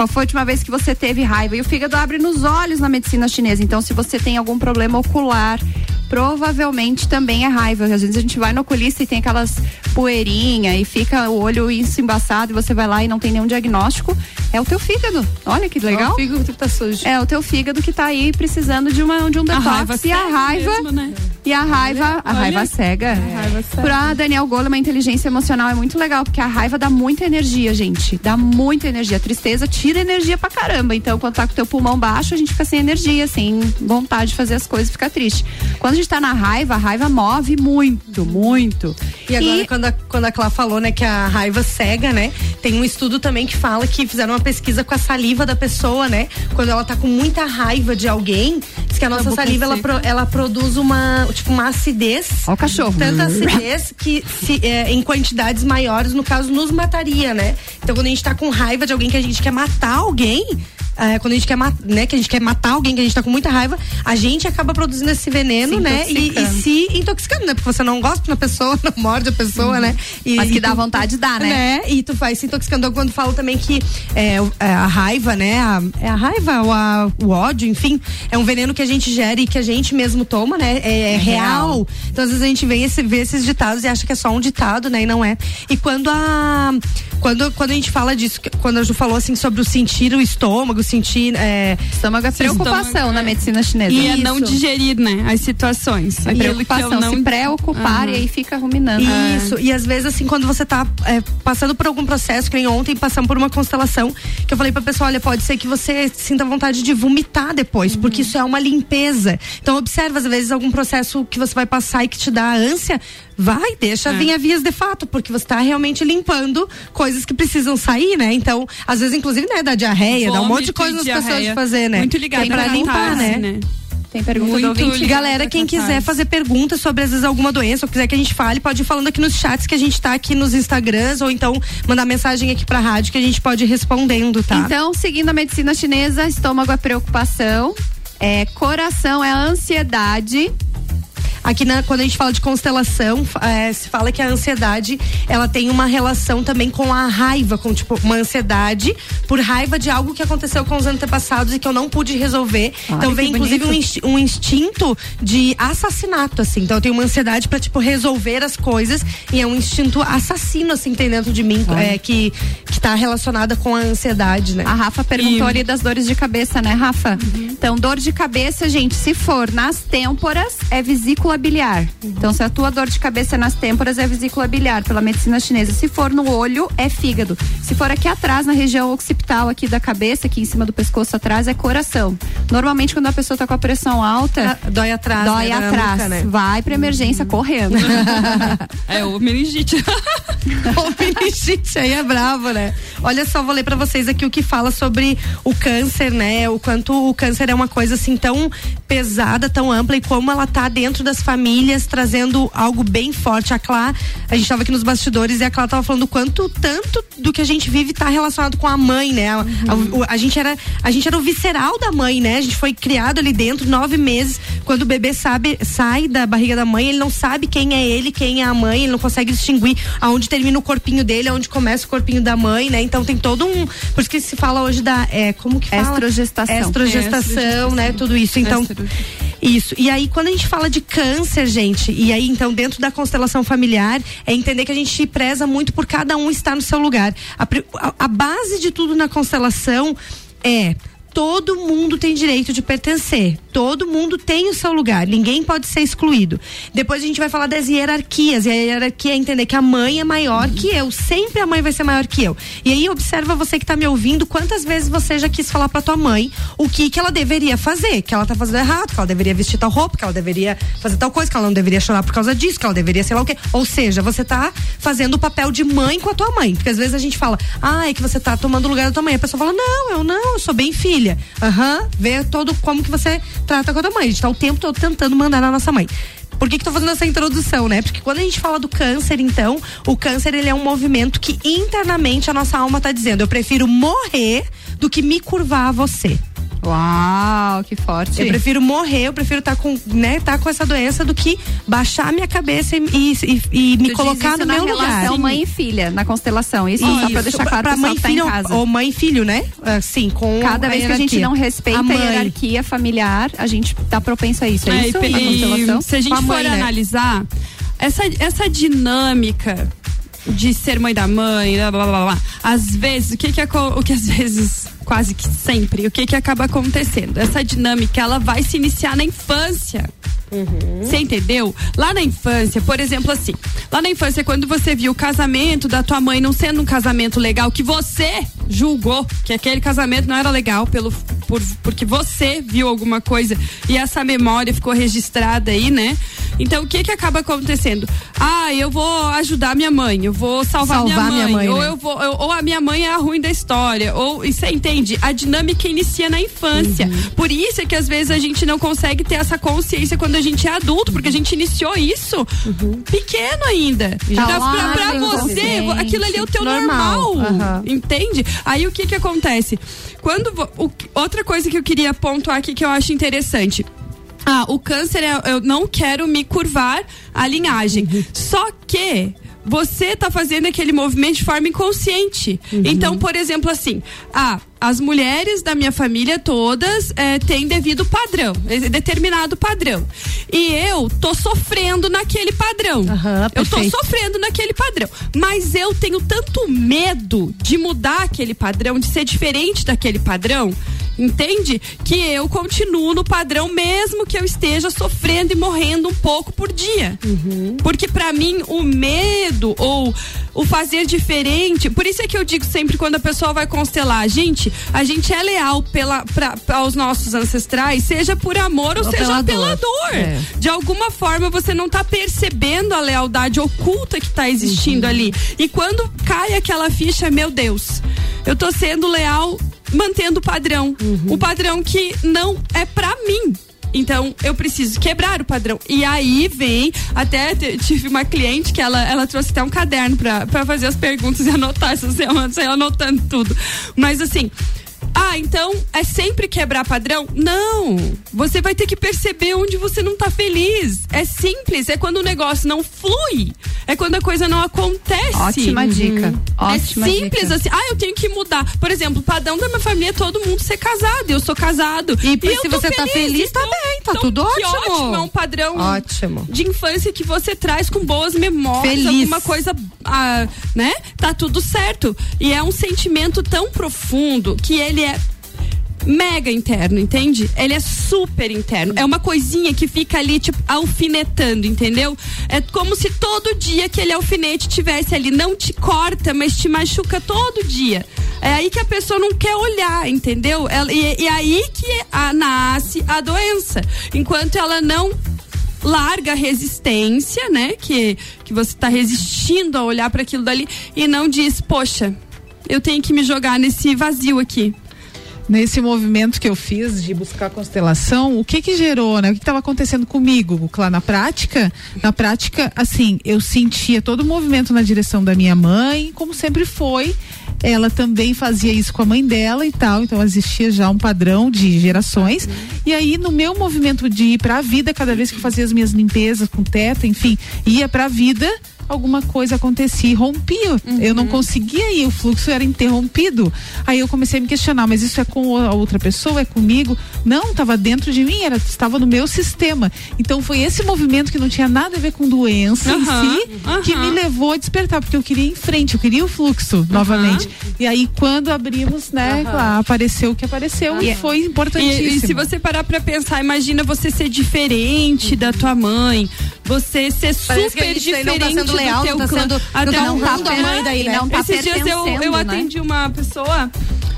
Qual foi a última vez que você teve raiva? E o fígado abre nos olhos na medicina chinesa. Então, se você tem algum problema ocular, provavelmente também é raiva. Às vezes a gente vai no oculista e tem aquelas poeirinha e fica o olho isso embaçado e você vai lá e não tem nenhum diagnóstico. É o teu fígado. Olha que legal. É o fígado que tá sujo. É o teu fígado que tá aí precisando de, uma, de um detox. raiva e a raiva. mesmo, né? E a raiva, a olha. raiva cega. raiva cega. Pra Daniel Goleman, a inteligência emocional é muito legal, porque a raiva dá muita energia, gente. Dá muita energia. A tristeza tira energia pra caramba. Então, quando tá com o teu pulmão baixo, a gente fica sem energia, sem vontade de fazer as coisas, fica triste. Quando a gente tá na raiva, a raiva move muito, muito. E agora, Quando, a, quando a Clá falou, né, que a raiva cega, né? Tem um estudo também que fala que fizeram uma pesquisa com a saliva da pessoa, né? Quando ela tá com muita raiva de alguém, diz que a nossa boca saliva, ela, pro- ela produz uma, tipo, uma acidez. Ó o cachorro. Tanta *laughs* acidez que se, é, em quantidades maiores, no caso, nos mataria, né? Então, quando a gente tá com raiva de alguém que a gente quer matar alguém, é, quando a gente quer ma- né, que a gente quer matar alguém, que a gente tá com muita raiva, a gente acaba produzindo esse veneno, Se né? E, e se intoxicando, né? Porque você não gosta da pessoa, *laughs* não morde a pessoa, né? E, Mas que e dá vontade, dá, né? E tu vai se intoxicando. Eu, Quando falo também que é, o- é a raiva, né? A, é a raiva, ou a- o ódio, enfim, é um veneno que a gente gera e que a gente mesmo toma, né? É, é real. Então, às vezes a gente vê, esse, vê esses ditados e acha que é só um ditado, né? E não é. E quando a. Quando, quando a gente fala disso, quando a Ju falou assim sobre o sentir o estômago, sentir. É, Estômago é preocupação na medicina chinesa. E é não digerir, né? As situações. É eu preocupação, não... se preocupar Aham. e aí fica ruminando. Isso, e às vezes, assim, quando você tá é, passando por algum processo, que nem ontem passamos por uma constelação, que eu falei pra pessoa: olha, pode ser que você sinta vontade de vomitar depois, Uhum. porque isso é uma limpeza. Então, observa, às vezes, algum processo que você vai passar e que te dá ânsia, vai, deixa É. vir a vias de fato, porque você tá realmente limpando coisas que precisam sair, né? Então, às vezes, inclusive, né, dá diarreia, dá um monte de Vômito coisa nas pessoas de fazer, né? Muito ligado Tem pra limpar, catarse, né? Tem pergunta do ouvinte. Galera, quem quiser fazer perguntas sobre às vezes alguma doença ou quiser que a gente fale, pode ir falando aqui nos chats que a gente tá aqui nos Instagrams ou então mandar mensagem aqui pra rádio que a gente pode ir respondendo, tá? Então, seguindo a medicina chinesa, estômago é preocupação, é, coração é ansiedade. Aqui na- quando a gente fala de constelação, é, se fala que a ansiedade ela tem uma relação também com a raiva, com tipo uma ansiedade por raiva de algo que aconteceu com os antepassados e que eu não pude resolver. Olha então que vem inclusive um, insti- um instinto de assassinato, assim. Então eu tenho uma ansiedade pra tipo resolver as coisas e é um instinto assassino assim que tem dentro de mim, é, que que tá relacionada com a ansiedade, né? A Rafa perguntou ali das dores de cabeça, né, Rafa? Então, dor de cabeça, gente, se for nas têmporas, é vesícula biliar. Então, se a tua dor de cabeça é nas têmporas, é vesícula biliar, pela medicina chinesa. Se for no olho, é fígado. Se for aqui atrás, na região occipital aqui da cabeça, aqui em cima do pescoço atrás, é coração. Normalmente, quando a pessoa tá com a pressão alta, dói atrás, dói né, atrás. nuca, né? Vai pra emergência correndo. *laughs* É o meningite. *laughs* o meningite aí é bravo, né? Olha só, vou ler pra vocês aqui o que fala sobre o câncer, né? O quanto o câncer é uma coisa assim tão pesada, tão ampla e como ela tá dentro das famílias trazendo algo bem forte. A Clá, a gente tava aqui nos bastidores e a Clá tava falando o quanto tanto do que a gente vive tá relacionado com a mãe, né? A, a- o- a gente era a gente era o visceral da mãe, né? A gente foi criado ali dentro nove meses. Quando o bebê sabe sai da barriga da mãe, ele não sabe quem é ele, quem é a mãe, ele não consegue distinguir aonde termina o corpinho dele, aonde começa o corpinho da mãe, né? Então tem todo um. Por isso que se fala hoje da. É, como que fala? Estrogestação. Estrogestação, né? Tudo isso. Então. Isso. E aí, quando a gente fala de câncer, gente, e aí, então, dentro da constelação familiar, é entender que a gente preza muito por cada um estar no seu lugar. A, a- a base de tudo na constelação é. Todo mundo tem direito de pertencer. Todo mundo tem o seu lugar. Ninguém pode ser excluído. Depois a gente vai falar das hierarquias. E a hierarquia é entender que a mãe é maior que eu. Sempre a mãe vai ser maior que eu. E aí observa você que tá me ouvindo, quantas vezes você já quis falar pra tua mãe o que que ela deveria fazer, que ela tá fazendo errado, que ela deveria vestir tal roupa, que ela deveria fazer tal coisa, que ela não deveria chorar por causa disso, que ela deveria sei lá o quê. Ou seja, você tá fazendo o papel de mãe com a tua mãe. Porque às vezes a gente fala, ah, é que você tá tomando o lugar da tua mãe. A pessoa fala, não, eu não, eu sou bem filha. Aham, vê todo como que você trata com a tua mãe. A gente tá o tempo todo tentando mandar na nossa mãe. Por que que tô fazendo essa introdução, né? Porque quando a gente fala do câncer, então, o câncer ele é um movimento que internamente a nossa alma tá dizendo, eu prefiro morrer do que me curvar a você. Uau, que forte. Eu prefiro morrer, eu prefiro estar com, né, tá com essa doença do que baixar minha cabeça e, e- e- e me Tu colocar no isso meu na lugar. relação mãe e filha, na constelação. Isso, só pra deixar claro pra mãe que tá filho em casa. ou mãe e filho, né? Assim, com Cada vez que a gente hierarquia. não respeita a, mãe. hierarquia familiar, a gente tá propenso a isso. É, É, isso? e- na e constelação? se a gente for mãe, né? analisar, essa, essa dinâmica de ser mãe da mãe, blá, blá, blá, blá, às vezes, o que que, o que às vezes, quase que sempre, o que que acaba acontecendo? Essa dinâmica, ela vai se iniciar na infância. Você entendeu? Lá na infância, por exemplo, assim, lá na infância, quando você viu o casamento da tua mãe não sendo um casamento legal, que você julgou que aquele casamento não era legal pelo, por, porque você viu alguma coisa e essa memória ficou registrada aí, né? Então o que que acaba acontecendo? Ah, eu vou ajudar minha mãe, eu vou salvar, Salvar minha minha mãe, mãe, ou né? eu vou, eu- ou a minha mãe é a ruim da história, ou você entende? A dinâmica inicia na infância. Uhum. Por isso é que às vezes a gente não consegue ter essa consciência quando a gente é adulto, porque a gente iniciou isso pequeno ainda. Já pra, lá pra- pra você, aquilo ali é o teu Normal. normal. Aham. Entende? Aí o que que acontece? Quando o- outra coisa que eu queria pontuar aqui que eu acho interessante. Ah, o câncer é eu não quero me curvar a linhagem. Só que você tá fazendo aquele movimento de forma inconsciente. Então, por exemplo, assim, ah, as mulheres da minha família todas eh, têm devido padrão, eh, determinado padrão. E eu tô sofrendo naquele padrão. eu tô sofrendo naquele padrão. Mas eu tenho tanto medo de mudar aquele padrão, de ser diferente daquele padrão, entende? Que eu continuo no padrão mesmo que eu esteja sofrendo e morrendo um pouco por dia. Porque pra mim o medo ou o fazer diferente, por isso é que eu digo sempre quando a pessoa vai constelar, gente, a gente é leal pela pra, aos nossos ancestrais, seja por amor ou, Ou seja pela pela dor. dor. É. De alguma forma você não tá percebendo a lealdade oculta que tá existindo ali. E quando cai aquela ficha, meu Deus, eu tô sendo leal mantendo o padrão. O padrão que não é pra mim. Então, eu preciso quebrar o padrão. E aí vem, até tive uma cliente que ela, ela trouxe até um caderno para fazer as perguntas e *laughs* anotar essa semana, saiu anotando tudo. Mas assim, ah, então é sempre quebrar padrão? Não. Você vai ter que perceber onde você não tá feliz. É simples, é quando o negócio não flui. É quando a coisa não acontece. Ótima uhum. dica. Ótima é simples dica. assim. Ah, eu tenho que mudar. Por exemplo, o padrão da minha família é todo mundo ser casado. Eu sou casado. E, e se você feliz, tá feliz, tá então, bem, tá então, tudo que ótimo. ótimo. É um padrão ótimo. de infância que você traz com boas memórias, feliz. alguma coisa, ah, né? Tá tudo certo. E é um sentimento tão profundo que ele é mega interno, entende? Ele é super interno. É uma coisinha que fica ali, tipo, alfinetando, entendeu? É como se todo dia aquele alfinete tivesse ali. Não te corta, mas te machuca todo dia. É aí que a pessoa não quer olhar, entendeu? Ela, e, e aí que a, nasce a doença. Enquanto ela não larga a resistência, né? Que, que você está resistindo a olhar para aquilo dali e não diz, poxa, eu tenho que me jogar nesse vazio aqui nesse movimento que eu fiz de buscar constelação, o que que gerou, né? O que estava acontecendo comigo? Lá na prática, na prática, assim, eu sentia todo o movimento na direção da minha mãe, como sempre foi. Ela também fazia isso com a mãe dela e tal, então existia já um padrão de gerações. E aí, no meu movimento de ir para a vida, cada vez que eu fazia as minhas limpezas com teto, enfim, ia para a vida, alguma coisa acontecia e rompia. Uhum. Eu não conseguia ir, o fluxo era interrompido. Aí eu comecei a me questionar, mas isso é com a outra pessoa, é comigo? Não, estava dentro de mim, era, estava no meu sistema. Então foi esse movimento que não tinha nada a ver com doença uhum. em si uhum. que me levou a despertar, porque eu queria ir em frente, eu queria o fluxo novamente. E aí quando abrimos, né, claro, apareceu o que apareceu e foi importantíssimo. E, e se você parar para pensar, imagina você ser diferente da tua mãe, você ser Parece super diferente tá leal, não tá sendo, até não tá honrando a mãe daí, né? Não tá Esses dias eu, eu né? atendi né? uma pessoa,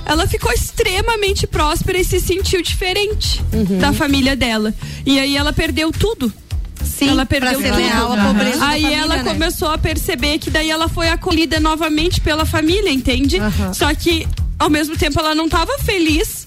ela ficou extremamente próspera e se sentiu diferente uhum. da família dela. E aí ela perdeu tudo. Sim, ela perdeu tudo. Leal, a pobreza Aí família, ela né? começou a perceber que daí ela foi acolhida novamente pela família, entende? Uhum. Só que ao mesmo tempo ela não estava feliz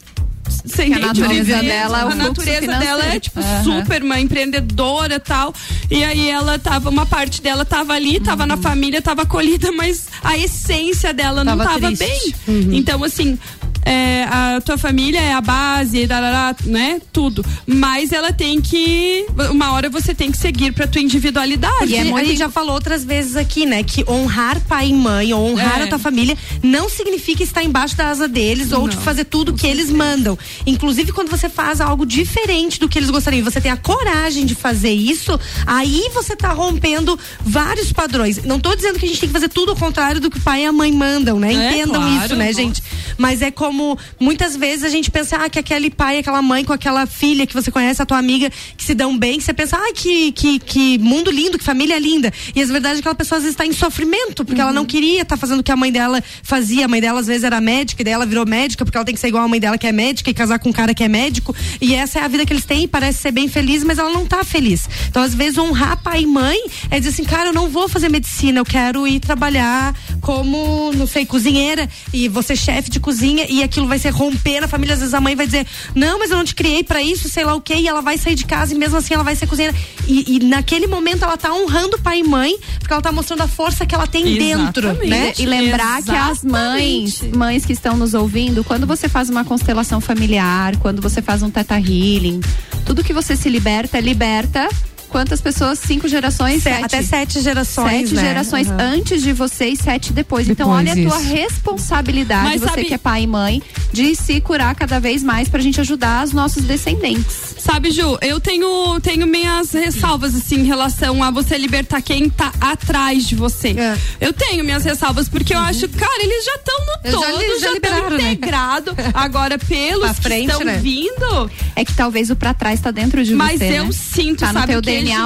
você a natureza dela, a natureza dela é tipo uhum. super uma empreendedora tal. E aí ela tava, uma parte dela tava ali, tava uhum. na família, tava acolhida, mas a essência dela tava não tava triste. bem. Uhum. Então, assim, é, a tua família é a base, darará, né? Tudo. Mas ela tem que. Uma hora você tem que seguir pra tua individualidade. E é a gente já falou outras vezes aqui, né? Que honrar pai e mãe, ou honrar é. a tua família, não significa estar embaixo da asa deles ou tipo, fazer tudo o que eles mandam. Inclusive, quando você faz algo diferente do que eles gostariam, você tem a coragem de fazer isso, aí você tá rompendo vários padrões. Não tô dizendo que a gente tem que fazer tudo ao contrário do que o pai e a mãe mandam, né? É, Entendam claro, isso, né, gente? Mas é como muitas vezes a gente pensa ah, que aquele pai, aquela mãe com aquela filha que você conhece, a tua amiga, que se dão bem, que você pensa, ah, que, que, que mundo lindo, que família linda. E as verdades é que aquela pessoa às vezes está em sofrimento, porque uhum. ela não queria estar tá fazendo o que a mãe dela fazia. A mãe dela às vezes era médica, e daí ela virou médica, porque ela tem que ser igual a mãe dela que é médica e casar com um cara que é médico. E essa é a vida que eles têm, e parece ser bem feliz, mas ela não tá feliz. Então, às vezes, honrar pai e mãe é dizer assim, cara, eu não vou fazer medicina, eu quero ir trabalhar como, não sei, cozinheira, e você chefe de cozinha, e aquilo vai ser romper na família. Às vezes a mãe vai dizer, não, mas eu não te criei para isso, sei lá o quê, e ela vai sair de casa e mesmo assim ela vai ser cozinheira. E, e naquele momento ela tá honrando pai e mãe, porque ela tá mostrando a força que ela tem Exatamente. dentro, né? E lembrar Exatamente. que as mães, mães que estão nos ouvindo, quando você faz uma constelação familiar, quando você faz um teta healing, tudo que você se liberta, liberta quantas pessoas? Cinco gerações? Sete. Até sete gerações. Sete né? gerações uhum. antes de você e sete depois. então, olha a tua responsabilidade, Mas você sabe... que é pai e mãe, de se curar cada vez mais pra gente ajudar os nossos descendentes. Sabe, Ju, eu tenho, tenho minhas ressalvas, assim, em relação a você libertar quem tá atrás de você. É. Eu tenho minhas ressalvas, porque eu uhum. acho, cara, eles já estão no todo, já estão né? integrado. Né? *laughs* Agora, pelos frente, que estão né? vindo. É que talvez o pra trás tá dentro de Mas você. Mas eu né? sinto, tá sabe? no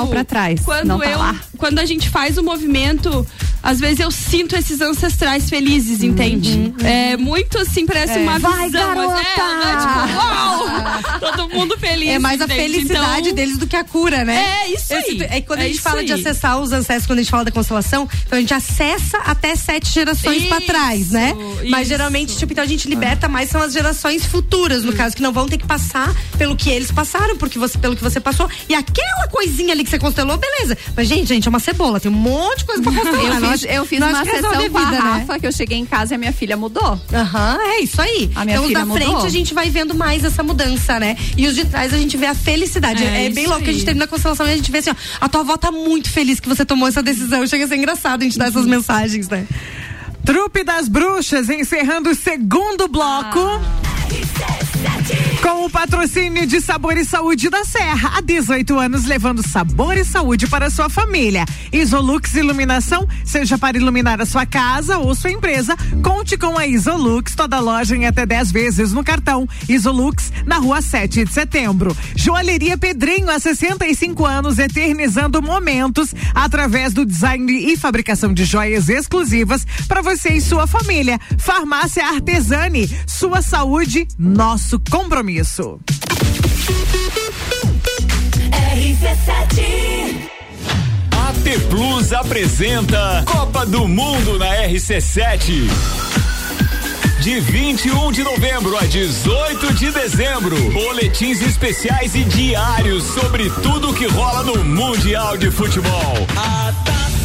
pra trás. Quando não tá eu, lá. Quando a gente faz o movimento, às vezes eu sinto esses ancestrais felizes, entende? É muito assim, parece É. uma Vai, visão. garota! É, é tipo, uau! *laughs* Todo mundo feliz. É mais a entende? felicidade Então, deles do que a cura, né? É, isso aí. É quando a É gente isso fala de aí. acessar os ancestros, quando a gente fala da constelação, então a gente acessa até sete gerações pra trás, né? Mas isso. geralmente, tipo, então a gente liberta mais são as gerações futuras, no caso, que não vão ter que passar pelo que eles passaram, porque você, pelo que você passou. E aquela coisinha ali que você constelou, beleza. Mas, gente, gente, uma cebola, tem um monte de coisa pra constelar. *laughs* Eu Nós- fiz, eu fiz nós uma sessão com a vida, né? Rafa, que eu cheguei em casa e a minha filha mudou. Aham, é isso aí. A minha então, filha da mudou. frente a gente vai vendo mais essa mudança, né? E os de trás a gente vê a felicidade. É, É, bem louco que a gente termina a constelação e a gente vê assim, ó, a tua avó tá muito feliz que você tomou essa decisão. Chega a ser engraçado a gente dar essas Uhum. mensagens, né? Trupe das Bruxas encerrando o segundo bloco. Com o patrocínio de Sabor e Saúde da Serra, há 18 anos levando sabor e saúde para sua família. Isolux Iluminação, seja para iluminar a sua casa ou sua empresa, conte com a Isolux, toda loja em até 10 vezes no cartão. Isolux, na rua 7 de setembro. Joalheria Pedrinho, há 65 anos, eternizando momentos através do design e fabricação de joias exclusivas para você e sua família. Farmácia Artesani, sua saúde, nosso compromisso. AT Plus apresenta Copa do Mundo na RC7. De 21 de novembro a 18 de dezembro, boletins especiais e diários sobre tudo que rola no Mundial de Futebol.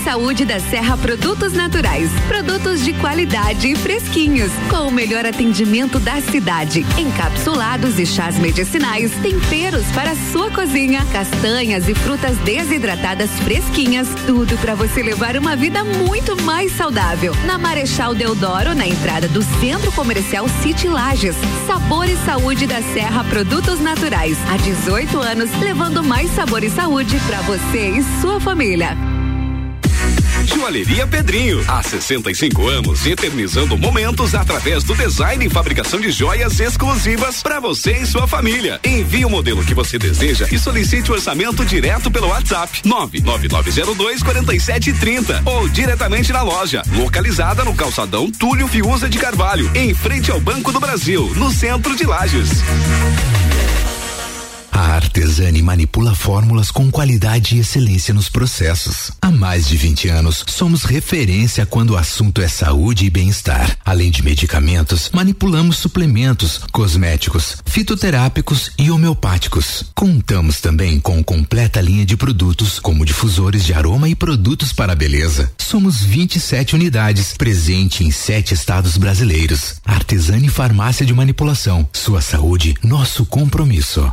Saúde da Serra Produtos Naturais. Produtos de qualidade e fresquinhos. Com o melhor atendimento da cidade. Encapsulados e chás medicinais. Temperos para sua cozinha. Castanhas e frutas desidratadas fresquinhas. Tudo para você levar uma vida muito mais saudável. Na Marechal Deodoro, na entrada do Centro Comercial City Lages. Sabor e saúde da Serra Produtos Naturais. Há 18 anos, levando mais sabor e saúde para você e sua família. Joalheria Pedrinho, há 65 anos, eternizando momentos através do design e fabricação de joias exclusivas para você e sua família. Envie o modelo que você deseja e solicite o orçamento direto pelo WhatsApp 99902 4730 ou diretamente na loja, localizada no calçadão Túlio Fiuza de Carvalho, em frente ao Banco do Brasil, no centro de Lages. A Artesani manipula fórmulas com qualidade e excelência nos processos. Há mais de 20 anos, somos referência quando o assunto é saúde e bem-estar. Além de medicamentos, manipulamos suplementos, cosméticos, fitoterápicos e homeopáticos. Contamos também com completa linha de produtos, como difusores de aroma e produtos para a beleza. Somos 27 unidades, presente em sete estados brasileiros. Artesani Farmácia de Manipulação. Sua saúde, nosso compromisso.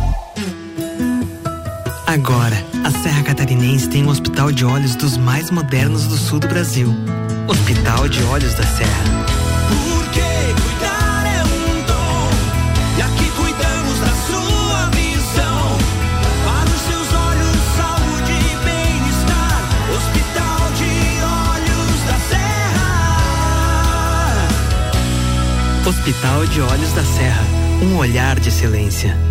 Agora, a Serra Catarinense tem um hospital de olhos dos mais modernos do sul do Brasil. Hospital de Olhos da Serra. Porque cuidar é um dom. E aqui cuidamos da sua visão. Para os seus olhos, saúde e bem-estar. Hospital de Olhos da Serra. Hospital de Olhos da Serra. Um olhar de excelência.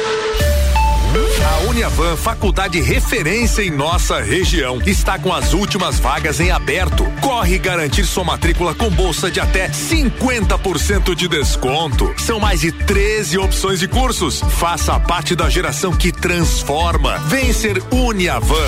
A Uniavan, faculdade referência em nossa região, está com as últimas vagas em aberto. Corre garantir sua matrícula com bolsa de até 50% de desconto. São mais de 13 opções de cursos. Faça parte da geração que transforma. Vem ser Uniavan.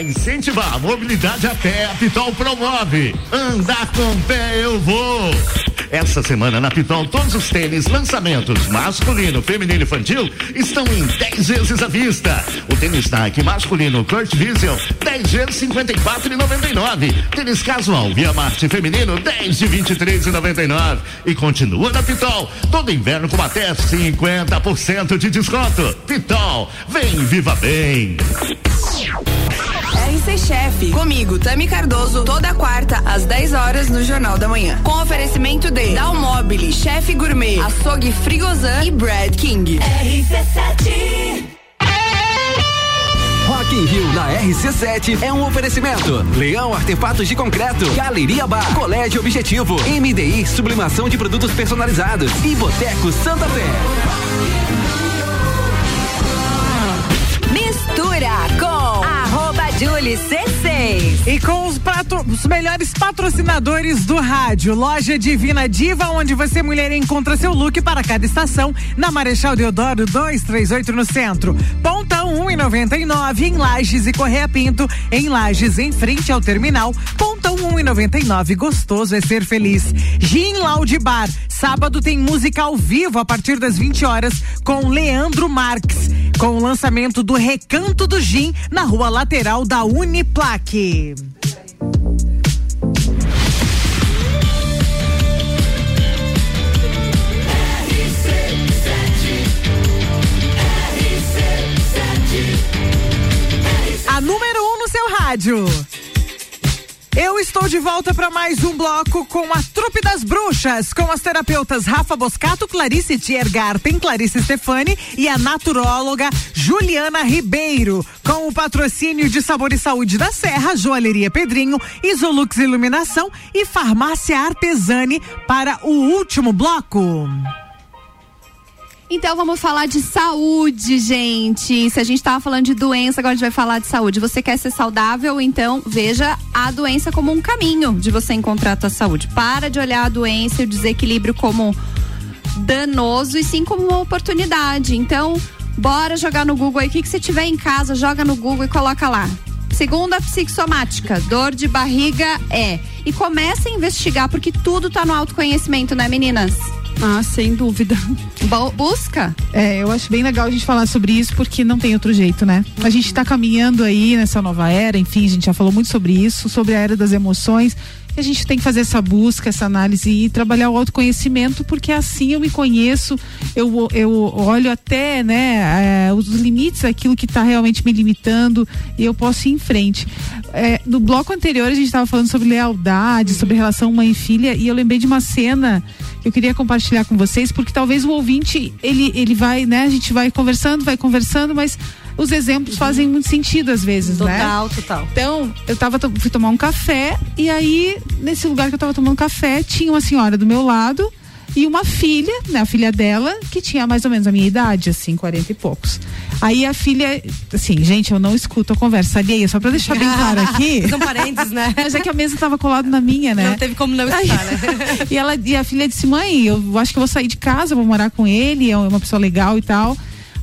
Incentivar a mobilidade a pé, a Pitol promove. Andar com pé eu vou. Essa semana na Pitol, todos os tênis, lançamentos masculino, feminino e infantil estão em 10 vezes à vista. O tênis Nike masculino Kurt Vision, 10 vezes 54 e 99. Tênis casual Via Marte feminino, 10 de 23 e 99. E continua na Pitol, todo inverno com até 50% de desconto. Pitol, vem viva bem. RC Chef, comigo, Tami Cardoso, toda quarta, às 10 horas, no Jornal da Manhã. Com oferecimento de Dalmobile, Chef Gourmet, Açougue Frigozan e Brad King. RC7 Rock in Rio na RC7 é um oferecimento. Leão Artefatos de Concreto, Galeria Bar, Colégio Objetivo, MDI Sublimação de Produtos Personalizados e Boteco Santa Fé. Mistura com Julie C6. E com os, patro- os melhores patrocinadores do rádio, Loja Divina Diva, onde você mulher encontra seu look para cada estação, na Marechal Deodoro 238 no centro. Pontão 1,99 em Lages e Correia Pinto, em Lages, em frente ao terminal. Pontão 1,99. Gostoso é ser feliz. Gin Loud Bar. Sábado tem música ao vivo a partir das 20 horas com Leandro Marques. Com o lançamento do Recanto do Gin na rua lateral da Uniplaque. A número um no seu rádio. Eu estou de volta para mais um bloco com a Trupe das Bruxas, com as terapeutas Rafa Boscato, Clarice Tiergarten, Clarice Stefani e a naturóloga Juliana Ribeiro, com o patrocínio de Sabor e Saúde da Serra, Joalheria Pedrinho, Isolux Iluminação e Farmácia Artesani para o último bloco. Então vamos falar de saúde, gente. Se a gente tava falando de doença, agora a gente vai falar de saúde. Você quer ser saudável, então veja a doença como um caminho de você encontrar a tua saúde. Para de olhar a doença e o desequilíbrio como danoso e sim como uma oportunidade. Então, bora jogar no Google aí. O que, que você tiver em casa, joga no Google e coloca lá. Segunda psicossomática, dor de barriga é. E começa a investigar, porque tudo tá no autoconhecimento, né, meninas? Ah, sem dúvida. *laughs* busca? É, eu acho bem legal a gente falar sobre isso porque não tem outro jeito, né? A gente tá caminhando aí nessa nova era, enfim, a gente já falou muito sobre isso, sobre a era das emoções. E a gente tem que fazer essa busca, essa análise e trabalhar o autoconhecimento, porque assim eu me conheço, eu, eu olho até né, é, os limites, aquilo que está realmente me limitando, e eu posso ir em frente. É, no bloco anterior a gente estava falando sobre lealdade, sobre relação mãe e filha, e eu lembrei de uma cena eu queria compartilhar com vocês, porque talvez o ouvinte, ele, ele vai, né, a gente vai conversando, vai conversando, mas os exemplos fazem muito sentido às vezes, né? Total, total. Então, eu tava, fui tomar um café e aí, nesse lugar que eu tava tomando café, tinha uma senhora do meu lado e uma filha, né, a filha dela, que tinha mais ou menos a minha idade, assim, 40 e poucos. Aí a filha, assim, gente, eu não escuto a conversa alheia, só pra deixar bem claro *laughs* aqui. São parentes, né? Mas é que a mesa tava colada na minha, né? Não teve como não escutar, né? *laughs* e, ela, e a filha disse, mãe, eu acho que eu vou sair de casa, vou morar com ele, é uma pessoa legal e tal.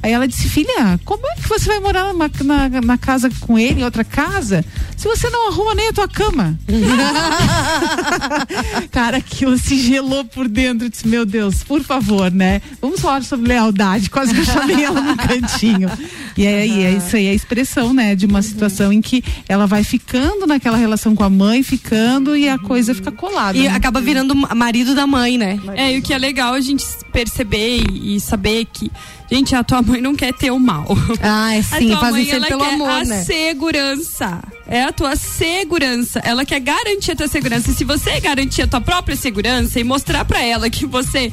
Aí ela disse, filha, como é que você vai morar na, na, na casa com ele, em outra casa, se você não arruma nem a tua cama? *laughs* Cara, aquilo se gelou por dentro. Eu disse, meu Deus, por favor, né? Vamos falar sobre lealdade. Quase que eu chamei ela no cantinho. E aí, é isso aí é a expressão, né? De uma situação em que ela vai ficando naquela relação com a mãe, ficando e a coisa fica colada. E né? acaba virando marido da mãe, né? É, e o que é legal a gente perceber e saber que, gente, a tua mãe não quer ter o mal. Ah, é sim, a tua mãe, ela pelo quer amor, a né? segurança. É a tua segurança. Ela quer garantir a tua segurança. E se você garantir a tua própria segurança e mostrar pra ela que você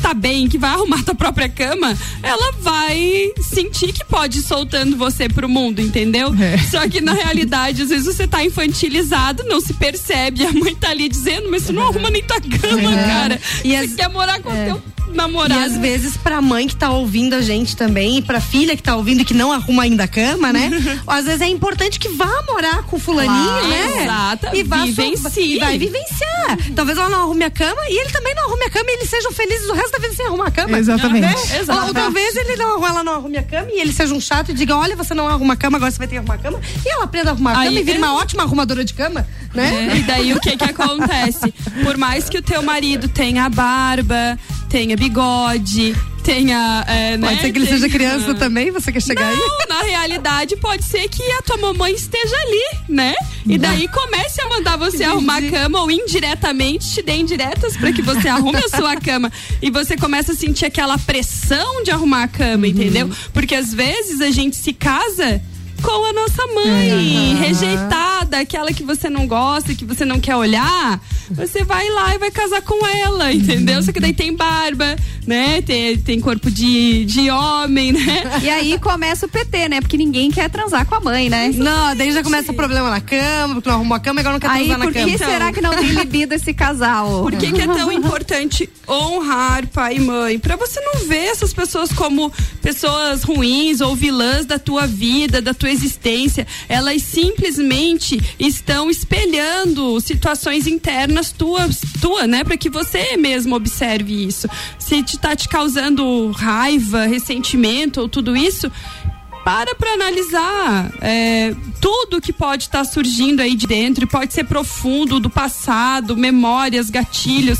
tá bem, que vai arrumar tua própria cama, ela vai sentir que pode ir soltando você pro mundo, entendeu? É. Só que na realidade, às vezes você tá infantilizado, não se percebe, a mãe tá ali dizendo, mas tu não arruma nem tua cama, É. cara. E você as- quer morar com é. teu namorado. E às vezes pra mãe que tá ouvindo a gente também e pra filha que tá ouvindo e que não arruma ainda a cama, né? *laughs* às vezes é importante que vá morar com o fulaninho, Claro, né? exata. E vá Vivencie. e vai vivenciar. Talvez ela não arrume a cama e ele também não arrume a cama e eles sejam felizes o resto da vida sem arrumar a cama. Exatamente. Né? Exato. Ou, talvez ele não, ela não arrume a cama e ele seja um chato e diga: olha, você não arruma a cama, agora você vai ter que arrumar a cama. E ela aprenda a arrumar a Aí- cama e vira uma ótima arrumadora de cama, né? É, e daí o que que acontece? Por mais que o teu marido tenha barba, tenha bigode, tenha. É, Pode né, ser que ele tenha- seja criança também, você quer chegar aí? Não, na realidade pode ser que a tua mamãe esteja ali, né? E daí comece a mandar você arrumar a cama ou indiretamente te dê indiretas para que você arrume a sua *laughs* cama. E você começa a sentir aquela pressão de arrumar a cama, entendeu? Porque às vezes a gente se casa com a nossa mãe, rejeitada, aquela que você não gosta, que você não quer olhar, você vai lá e vai casar com ela, entendeu? Só que daí tem barba, né? Tem, tem corpo de, de homem, né? E aí começa o PT, né? Porque ninguém quer transar com a mãe, né? Não, daí já começa o problema na cama, porque não arrumou a cama e agora não quer Aí transar na por cama. que será que não tem libido esse casal? Por que, que é tão importante honrar pai e mãe? Pra você não ver essas pessoas como pessoas ruins ou vilãs da tua vida, da tua existência. Elas simplesmente estão espelhando situações internas tuas, tua, né? Pra que você mesmo observe isso. Se te tá te causando raiva, ressentimento ou tudo isso, para para analisar é, tudo que pode estar surgindo aí de dentro pode ser profundo do passado, memórias, gatilhos.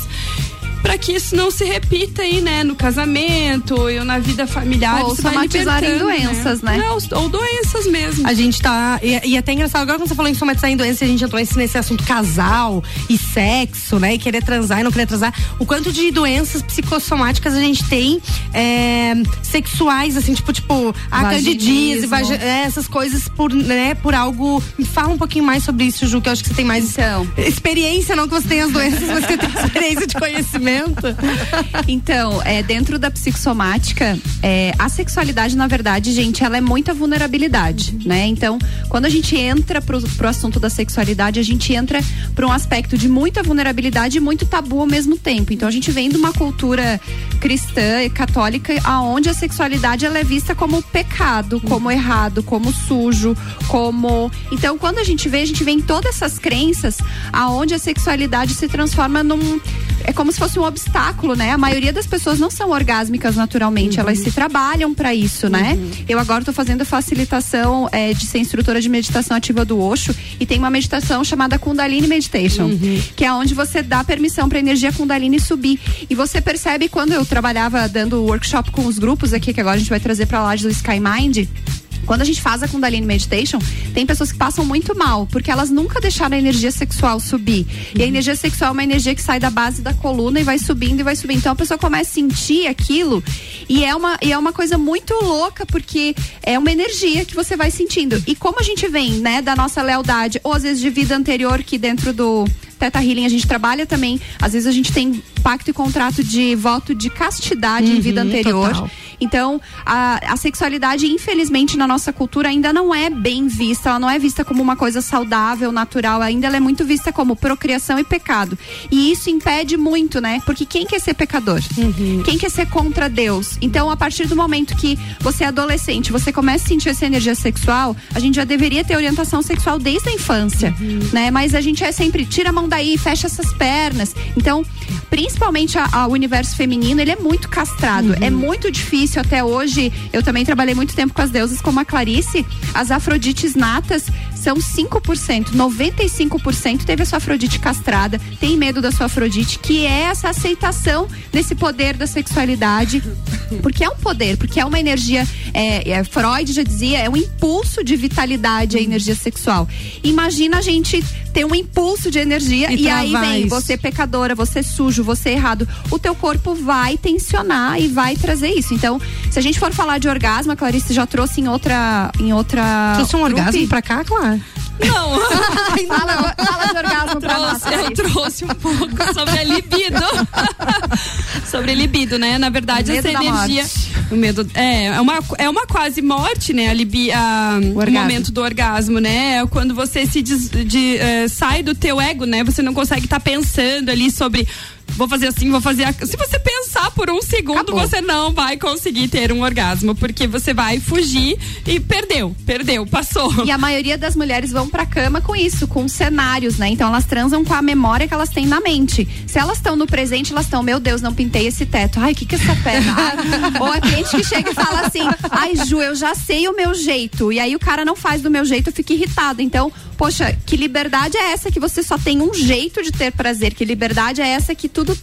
Para que isso não se repita aí, né, no casamento ou na vida familiar. Ou isso vai somatizar em libertando, doenças, né? Não, ou doenças mesmo. A gente tá. E, e até engraçado, agora quando você falou em somatizar em doença, a gente entrou nesse, nesse assunto casal e sexo, né? E querer transar e não querer transar. O quanto de doenças psicossomáticas a gente tem é, sexuais, assim, tipo, tipo, a candidíase, é, essas coisas por, né, por algo. Me fala um pouquinho mais sobre isso, Ju, que eu acho que você tem mais Então. experiência, não que você tenha as doenças, mas que você tem *laughs* experiência de conhecimento. Então, é, dentro da psicossomática, é, a sexualidade, na verdade, gente, ela é muita vulnerabilidade, né? Então, quando a gente entra pro, pro assunto da sexualidade, a gente entra para um aspecto de muita vulnerabilidade e muito tabu ao mesmo tempo. Então, a gente vem de uma cultura cristã e católica aonde a sexualidade ela é vista como pecado, como errado, como sujo, como. Então, quando a gente vê, a gente vê em todas essas crenças aonde a sexualidade se transforma num é como se fosse um obstáculo, né? A maioria das pessoas não são orgásmicas naturalmente, elas se trabalham para isso, né? Eu agora tô fazendo facilitação é, de ser instrutora de meditação ativa do Osho e tem uma meditação chamada Kundalini Meditation, que é onde você dá permissão para energia Kundalini subir. E você percebe quando eu trabalhava dando workshop com os grupos aqui, que agora a gente vai trazer para lá do Sky Mind, quando a gente faz a Kundalini Meditation, tem pessoas que passam muito mal, porque elas nunca deixaram a energia sexual subir. E a energia sexual é uma energia que sai da base da coluna e vai subindo e vai subindo. Então a pessoa começa a sentir aquilo e é uma, e é uma coisa muito louca, porque é uma energia que você vai sentindo. E como a gente vem, né, da nossa lealdade, ou às vezes de vida anterior, que dentro do Teta Healing a gente trabalha também, às vezes a gente tem pacto e contrato de voto de castidade em vida Uhum, anterior. total. Então, a, a sexualidade, infelizmente, na nossa cultura ainda não é bem vista, ela não é vista como uma coisa saudável, natural, ainda ela é muito vista como procriação e pecado. E isso impede muito, né? Porque quem quer ser pecador? Quem quer ser contra Deus? Então, a partir do momento que você é adolescente, você começa a sentir essa energia sexual, a gente já deveria ter orientação sexual desde a infância, né? Mas a gente é sempre, tira a mão daí, fecha essas pernas. Então, principalmente a- a- o universo feminino, ele é muito castrado. É muito difícil até hoje. Eu também trabalhei muito tempo com as deusas como a Clarice. As afrodites natas são 5%, 95% teve a sua afrodite castrada, tem medo da sua afrodite, que é essa aceitação desse poder da sexualidade. Porque é um poder, porque é uma energia. é, é, Freud já dizia, é um impulso de vitalidade a energia sexual. Imagina a gente ter um impulso de energia E e, aí vem isso. você pecadora, você sujo, você errado. O teu corpo vai tensionar e vai trazer isso. Então, se a gente for falar de orgasmo, a Clarice já trouxe em outra. Em outra Trouxe um grupo. orgasmo pra cá, claro. Não. *laughs* fala, fala de orgasmo pra nós. trouxe, eu trouxe um pouco sobre a libido. *laughs* sobre a libido, né? Na verdade, O essa energia. O medo. É, é uma, é uma quase morte, né? A libi, a, o, orgasmo. momento do orgasmo, né? É quando você se des- de, eh, sai do teu ego, né? Você não consegue estar pensando ali sobre. Vou fazer assim, vou fazer. ac- Se você pensar por um segundo, Acabou. você não vai conseguir ter um orgasmo, porque você vai fugir e perdeu, perdeu, passou. E a maioria das mulheres vão pra cama com isso, com cenários, né? Então elas transam com a memória que elas têm na mente. Se elas estão no presente, elas estão, meu Deus, não pintei esse teto. Ai, o que que é essa perna? Ai. Ou a cliente que chega e fala assim: "Ai, Ju, eu já sei o meu jeito". E aí o cara não faz do meu jeito, eu fico irritada. Então, poxa, que liberdade é essa que você só tem um jeito de ter prazer? Que liberdade é essa que tudo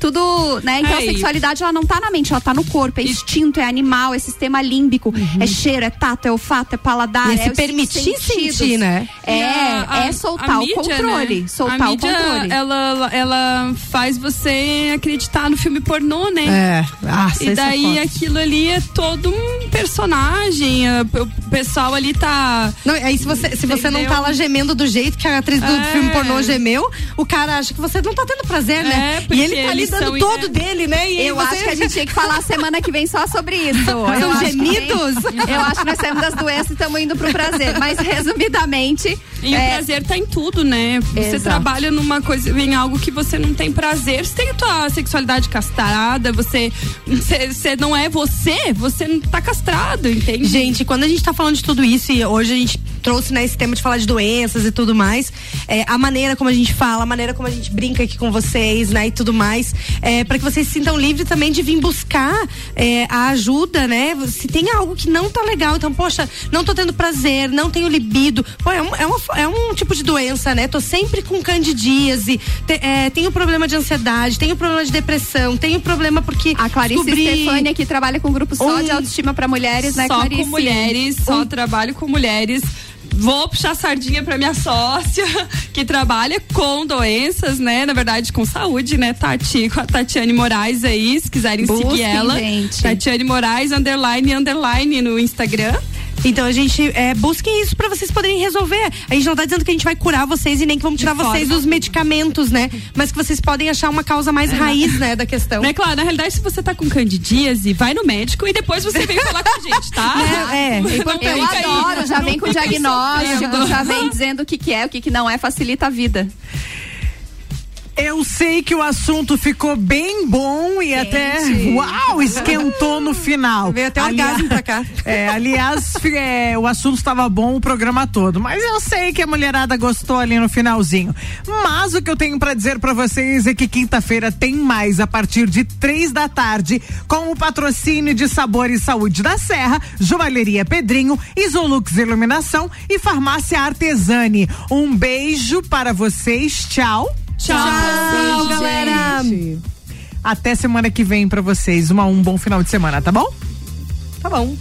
tudo, né? Então É, a sexualidade ela não tá na mente, ela tá no corpo, é instinto, é animal, é sistema límbico, é cheiro, é tato, é olfato, é paladar, E é é se permitir sentir, né? É, E a- a- é soltar a o mídia, controle, né? soltar a o mídia, controle. Ela, ela faz você acreditar no filme pornô, né? É. Ah, E daí aquilo ali é todo um personagem. a- O pessoal ali tá. Não, aí se você, se você não tá lá gemendo do jeito que a atriz do É. filme pornô gemeu, o cara acha que você não tá tendo prazer, né? É, porque E ele tá ali dando todo é. dele, né? E Eu você- acho que a gente tinha que falar semana que vem só sobre isso. *laughs* São Eu acho que gemidos? Eu acho que nós saímos das doenças e estamos indo pro prazer. Mas resumidamente. E o é, prazer tá em tudo, né? Você Exato. trabalha numa coisa, em algo que você não tem prazer. Você tem a tua sexualidade castrada, você. Você você não é você, você não tá castrado, entende? Gente, quando a gente tá falando de tudo isso e hoje a gente trouxe né, esse tema de falar de doenças e tudo mais, é, a maneira como a gente fala, a maneira como a gente brinca aqui com vocês, né, e tudo mais, é, para que vocês se sintam livres também de vir buscar é, a ajuda, né? Se tem algo que não tá legal, então, poxa, não tô tendo prazer, não tenho libido, pô, é um, é uma- é um tipo de doença, né? Tô sempre com candidíase, te, é, tenho problema de ansiedade, tenho problema de depressão, tenho problema porque A Clarice descobri- Stefani que trabalha com grupo só Um- de autoestima pra mulheres, né, só Clarice? com mulheres, só trabalho com mulheres. Vou puxar sardinha pra minha sócia, que trabalha com doenças, né? Na verdade, com saúde, né? Tati, com a Tatiane Moraes aí, se quiserem Busquem, seguir ela. gente. Tatiane Moraes, underline, underline no Instagram. Então a gente é, busquem isso pra vocês poderem resolver. A gente não tá dizendo que a gente vai curar vocês e nem que vamos tirar vocês dos medicamentos, né? Mas que vocês podem achar uma causa mais raiz, né, da questão. É claro, na realidade, se você tá com candidíase, vai no médico e depois você vem falar com a gente, tá? *laughs* É, é, é. Eu adoro, já vem com diagnóstico, já vem dizendo o que, que é, o que, que não é, facilita a vida. Eu sei que o assunto ficou bem bom e até, uau, esquentou no final. Veio até orgasmo pra cá. *laughs* É, aliás, é, o assunto estava bom o programa todo, mas eu sei que a mulherada gostou ali no finalzinho. Mas o que eu tenho pra dizer pra vocês é que quinta-feira tem mais a partir de três da tarde com o patrocínio de Sabor e Saúde da Serra, Joalheria Pedrinho, Isolux Iluminação e Farmácia Artesani. Um beijo para vocês, tchau. Tchau, Tchau, galera. Até semana que vem pra vocês. Uma, um bom final de semana, tá bom? Tá bom.